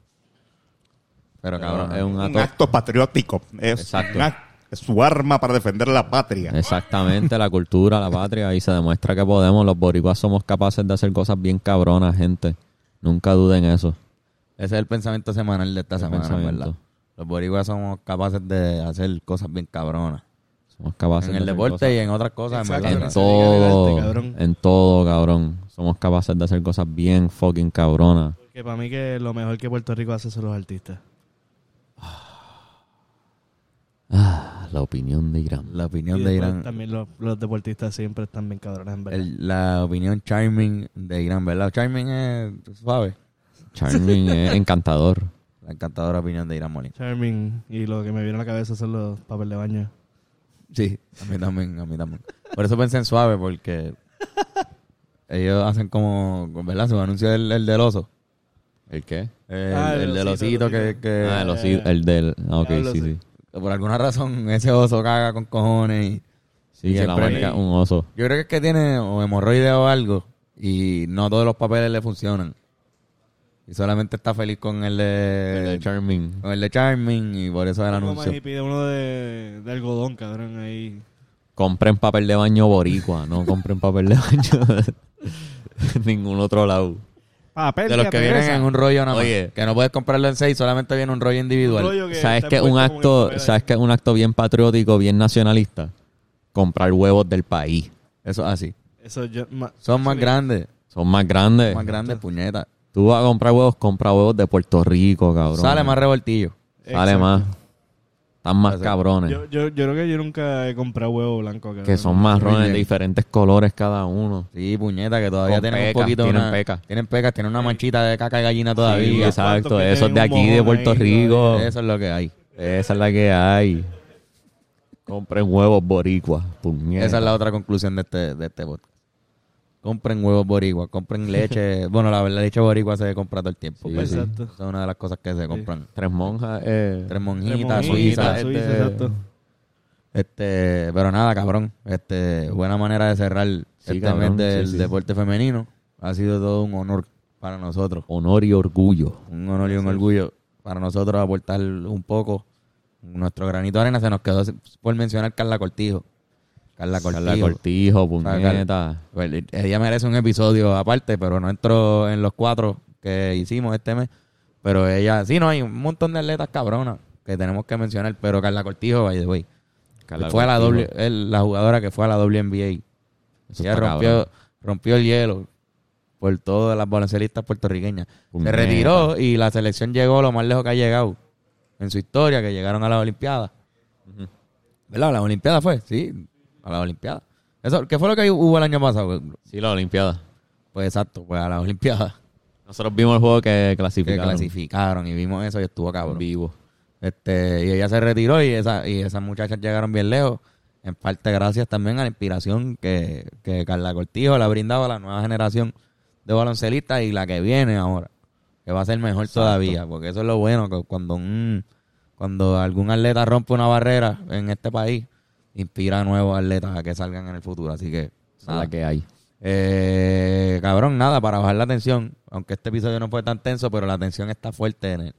[SPEAKER 1] Pero cabrón,
[SPEAKER 2] es un
[SPEAKER 9] Un
[SPEAKER 2] acto.
[SPEAKER 9] acto patriótico. Es,
[SPEAKER 2] Exacto.
[SPEAKER 9] un es su arma para defender la patria.
[SPEAKER 2] Exactamente, la cultura, la patria. Y se demuestra que podemos. Los boricuas somos capaces de hacer cosas bien cabronas, gente. Nunca duden eso.
[SPEAKER 1] Ese es el pensamiento semanal de esta
[SPEAKER 2] El
[SPEAKER 1] semana. ¿verdad? Los boricuas somos capaces de hacer cosas bien cabronas.
[SPEAKER 2] Somos capaces
[SPEAKER 1] En el deporte
[SPEAKER 2] cosas-
[SPEAKER 1] y en otras cosas, en
[SPEAKER 4] Exacto.
[SPEAKER 2] En todo,
[SPEAKER 4] cabrón.
[SPEAKER 2] en todo, cabrón. Somos capaces de hacer cosas bien fucking cabronas.
[SPEAKER 4] Que para mí que lo mejor que Puerto Rico hace son los artistas.
[SPEAKER 2] Ah, la opinión de Irán.
[SPEAKER 1] La
[SPEAKER 4] Y
[SPEAKER 1] opinión de
[SPEAKER 4] después
[SPEAKER 1] Irán.
[SPEAKER 4] También los, los deportistas siempre están bien cabrones, en verdad.
[SPEAKER 1] el- la opinión charming de Irán, ¿verdad? Charming es suave.
[SPEAKER 2] Charming es encantador.
[SPEAKER 1] La encantadora opinión de Irán Molina.
[SPEAKER 4] Charming. Y lo que me viene a la cabeza son los papeles de baño.
[SPEAKER 1] Sí, a mí también, a mí también. Por eso pensé en suave, porque ellos hacen como, ¿verdad? Su anuncio el, el del oso.
[SPEAKER 2] ¿El qué?
[SPEAKER 1] El,
[SPEAKER 4] Ah, el
[SPEAKER 1] el del
[SPEAKER 4] osito,
[SPEAKER 1] osito que,
[SPEAKER 4] osito.
[SPEAKER 1] que
[SPEAKER 2] Ah, el, osi- el del... ah, ok, sí,
[SPEAKER 4] sí.
[SPEAKER 2] sí.
[SPEAKER 1] por alguna razón ese oso caga con cojones y
[SPEAKER 2] Sí,
[SPEAKER 1] Y
[SPEAKER 2] que la
[SPEAKER 1] siempre-
[SPEAKER 2] marca es un oso.
[SPEAKER 1] Yo creo que es que tiene o hemorroides o algo y no todos los papeles le funcionan. Y solamente está feliz con el de,
[SPEAKER 2] El de Charming.
[SPEAKER 1] con el de Charming y por eso el anuncio.
[SPEAKER 4] Y pide uno de, de algodón, cabrón, ahí.
[SPEAKER 2] Compren papel de baño boricua, no compren papel de baño de ningún otro lado.
[SPEAKER 4] Papel
[SPEAKER 1] De los que vienen en un rollo nada más.
[SPEAKER 2] Oye.
[SPEAKER 1] Que no puedes comprarlo en seis, solamente viene un rollo individual.
[SPEAKER 2] ¿Sabes que un acto, sabes que es un acto bien patriótico, bien nacionalista? Comprar huevos del país.
[SPEAKER 1] Eso es así.
[SPEAKER 4] Eso yo, ma-
[SPEAKER 1] Son más grandes.
[SPEAKER 2] Son más grandes.
[SPEAKER 1] Más grandes, puñetas.
[SPEAKER 2] Tú vas a comprar huevos, compra huevos de Puerto Rico, cabrón.
[SPEAKER 1] Sale más revoltillo.
[SPEAKER 2] Sale
[SPEAKER 4] Exacto.
[SPEAKER 2] más. Están más
[SPEAKER 1] Exacto.
[SPEAKER 2] cabrones.
[SPEAKER 4] Yo, yo, yo creo que yo nunca he comprado huevo blanco, cabrón.
[SPEAKER 2] que son marrones de diferentes colores cada uno.
[SPEAKER 1] Sí, puñeta, que todavía
[SPEAKER 2] Con
[SPEAKER 1] tienen un
[SPEAKER 2] pecas,
[SPEAKER 1] poquito.
[SPEAKER 2] tienen
[SPEAKER 1] una-
[SPEAKER 2] pecas.
[SPEAKER 1] Tienen pecas, tienen una manchita de caca de gallina
[SPEAKER 2] Sí,
[SPEAKER 1] todavía.
[SPEAKER 2] exacto.
[SPEAKER 4] ¿Cuántos que
[SPEAKER 2] Eso es de
[SPEAKER 4] un
[SPEAKER 2] aquí, de Puerto
[SPEAKER 4] ahí
[SPEAKER 2] Rico.
[SPEAKER 1] Eso es lo que hay.
[SPEAKER 2] Esa es la que hay. Compren huevos boricuas. Puñeta.
[SPEAKER 1] Esa es la otra conclusión de este, de este podcast. Compren huevos boricua, compren leche. bueno, la verdad, la leche boricua se compra todo el tiempo.
[SPEAKER 2] Sí, sí.
[SPEAKER 4] Exacto.
[SPEAKER 1] Esa es una de las cosas que se compran.
[SPEAKER 2] Tres monjas. Eh,
[SPEAKER 1] Tres monjitas,
[SPEAKER 4] Tres
[SPEAKER 1] suizas.
[SPEAKER 4] monjitas,
[SPEAKER 1] este,
[SPEAKER 4] exacto.
[SPEAKER 1] este, pero nada, cabrón. Este, buena manera de cerrar
[SPEAKER 2] Sí,
[SPEAKER 1] este
[SPEAKER 2] cabrón,
[SPEAKER 1] mes del
[SPEAKER 2] sí, sí.
[SPEAKER 1] deporte femenino. Ha sido todo un honor para nosotros.
[SPEAKER 2] honor y orgullo.
[SPEAKER 1] Un honor y un orgullo para nosotros aportar un poco. Nuestro granito de arena se nos quedó por mencionar Carla Cortijo. Carla Cortijo.
[SPEAKER 2] Carla Cortijo, puñeta.
[SPEAKER 1] Ella merece un episodio aparte, pero no entró en los cuatro que hicimos este mes. Pero ella, sí, no, hay un montón de atletas cabronas. que tenemos que mencionar, pero Carla Cortijo, by the way.
[SPEAKER 2] Carla
[SPEAKER 1] fue a la
[SPEAKER 2] Cortijo.
[SPEAKER 1] la jugadora que fue a la WNBA.
[SPEAKER 2] Eso
[SPEAKER 1] Ella rompió,
[SPEAKER 2] cabrón.
[SPEAKER 1] rompió el hielo por todas las baloncelistas puertorriqueñas.
[SPEAKER 2] Puñeta.
[SPEAKER 1] Se retiró y la selección llegó lo más lejos que ha llegado en su historia, que llegaron a las Olimpiadas. ¿Verdad? ¿A las Olimpiadas fue? Sí, a las Olimpiadas. Eso, ¿Qué fue lo que hubo el año pasado?
[SPEAKER 2] Sí, la Olimpiada.
[SPEAKER 1] Pues exacto, pues a las Olimpiadas
[SPEAKER 2] Nosotros vimos el juego que
[SPEAKER 1] que
[SPEAKER 2] clasificaron.
[SPEAKER 1] clasificaron y vimos eso y estuvo cabrón.
[SPEAKER 2] Vivo.
[SPEAKER 1] Este, y ella se retiró y, esa, y esas muchachas llegaron bien lejos. En parte gracias también a la inspiración que, que Carla Cortijo le ha brindado a la nueva generación de baloncelistas y la que viene ahora. Que va a ser mejor todavía. Porque eso es lo bueno, que cuando un cuando algún atleta rompe una barrera en este país, inspira a nuevos atletas a que salgan en el futuro. Así que, nada.
[SPEAKER 2] la que hay.
[SPEAKER 1] Eh, cabrón, nada, para bajar la tensión, aunque este episodio no fue tan tenso, pero la tensión está fuerte en el,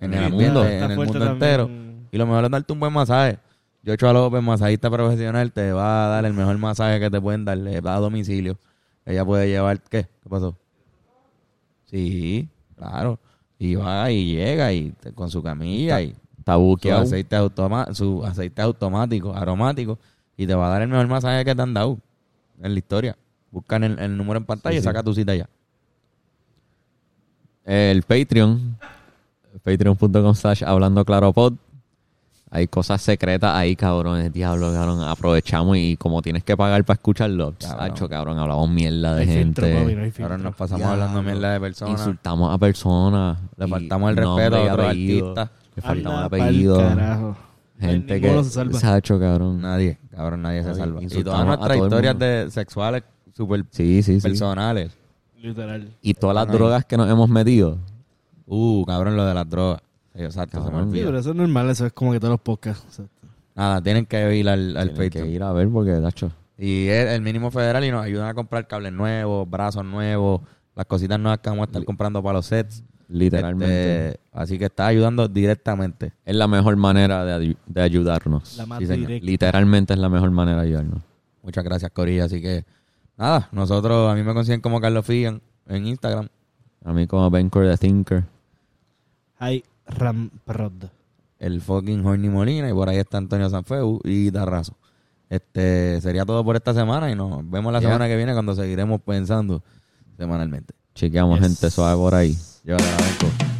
[SPEAKER 1] en el
[SPEAKER 2] mundo.
[SPEAKER 1] en el mundo
[SPEAKER 4] también.
[SPEAKER 1] entero. Y lo mejor es darte un buen masaje. Yo hecho a López, masajista profesional, te va a dar el mejor masaje que te pueden dar, le da a domicilio. Ella puede llevar, ¿qué? ¿Qué pasó? Sí, claro. Y va y llega y con su camilla y
[SPEAKER 2] Está
[SPEAKER 1] su
[SPEAKER 2] buqueado.
[SPEAKER 1] aceite, automa- su aceite automático, aromático, y te va a dar el mejor masaje que te han dado en la historia. Buscan el, el número en pantalla
[SPEAKER 2] Sí,
[SPEAKER 1] y
[SPEAKER 2] sí.
[SPEAKER 1] saca tu cita ya.
[SPEAKER 2] El Patreon. Patreon.com slash hablando claro pod. Hay cosas secretas ahí, cabrones. Diablo, cabrón. Aprovechamos y como tienes que pagar para escucharlo,
[SPEAKER 1] Cabrón.
[SPEAKER 2] Cabrón, hablamos mierda de
[SPEAKER 4] hay
[SPEAKER 2] gente.
[SPEAKER 4] filtro.
[SPEAKER 1] Ahora nos pasamos hablando mierda de personas.
[SPEAKER 2] Insultamos a personas.
[SPEAKER 1] Le faltamos el respeto a otros artistas.
[SPEAKER 2] Le
[SPEAKER 4] Anda pa'l
[SPEAKER 2] apellido.
[SPEAKER 4] carajo.
[SPEAKER 2] Gente que.
[SPEAKER 4] se salva.
[SPEAKER 2] Sacho, cabrón.
[SPEAKER 1] Nadie, cabrón, nadie se salva. Y todas nuestras
[SPEAKER 2] el
[SPEAKER 1] historias de sexuales súper
[SPEAKER 2] Sí, sí, sí.
[SPEAKER 1] personales.
[SPEAKER 4] Literal.
[SPEAKER 2] Y todas las drogas que nos hemos metido.
[SPEAKER 1] Uh, cabrón, lo de las drogas. Exacto, se me
[SPEAKER 2] Cabrón.
[SPEAKER 4] Sí, pero eso es normal, eso es como que todos los podcasts. exacto.
[SPEAKER 1] Nada, tienen que ir al, al
[SPEAKER 2] Tienen que ir a ver porque, Sacho.
[SPEAKER 1] Y es el mínimo federal y nos ayudan a comprar cables nuevos, brazos nuevos, las cositas nuevas que vamos a estar comprando para los sets.
[SPEAKER 2] Literalmente.
[SPEAKER 1] Este, así que está ayudando directamente.
[SPEAKER 2] Es la mejor manera de, de ayudarnos.
[SPEAKER 4] La más
[SPEAKER 1] Sí, señor.
[SPEAKER 4] directa.
[SPEAKER 2] Literalmente es la mejor manera de ayudarnos.
[SPEAKER 1] Muchas gracias, Corilla. Así que, nada, nosotros, a mí me consiguen como Carlos Figan en Instagram.
[SPEAKER 2] A mí como Benker the Thinker.
[SPEAKER 4] Hay Ramprod.
[SPEAKER 1] el fucking Horny Molina y por ahí está Antonio Sanfeu y Tarrazo. Este sería todo por esta semana y nos vemos la
[SPEAKER 2] Yeah.
[SPEAKER 1] semana que viene cuando seguiremos pensando semanalmente.
[SPEAKER 2] Chequeamos
[SPEAKER 4] Yes.
[SPEAKER 2] gente suave por ahí.
[SPEAKER 1] Ja, det er.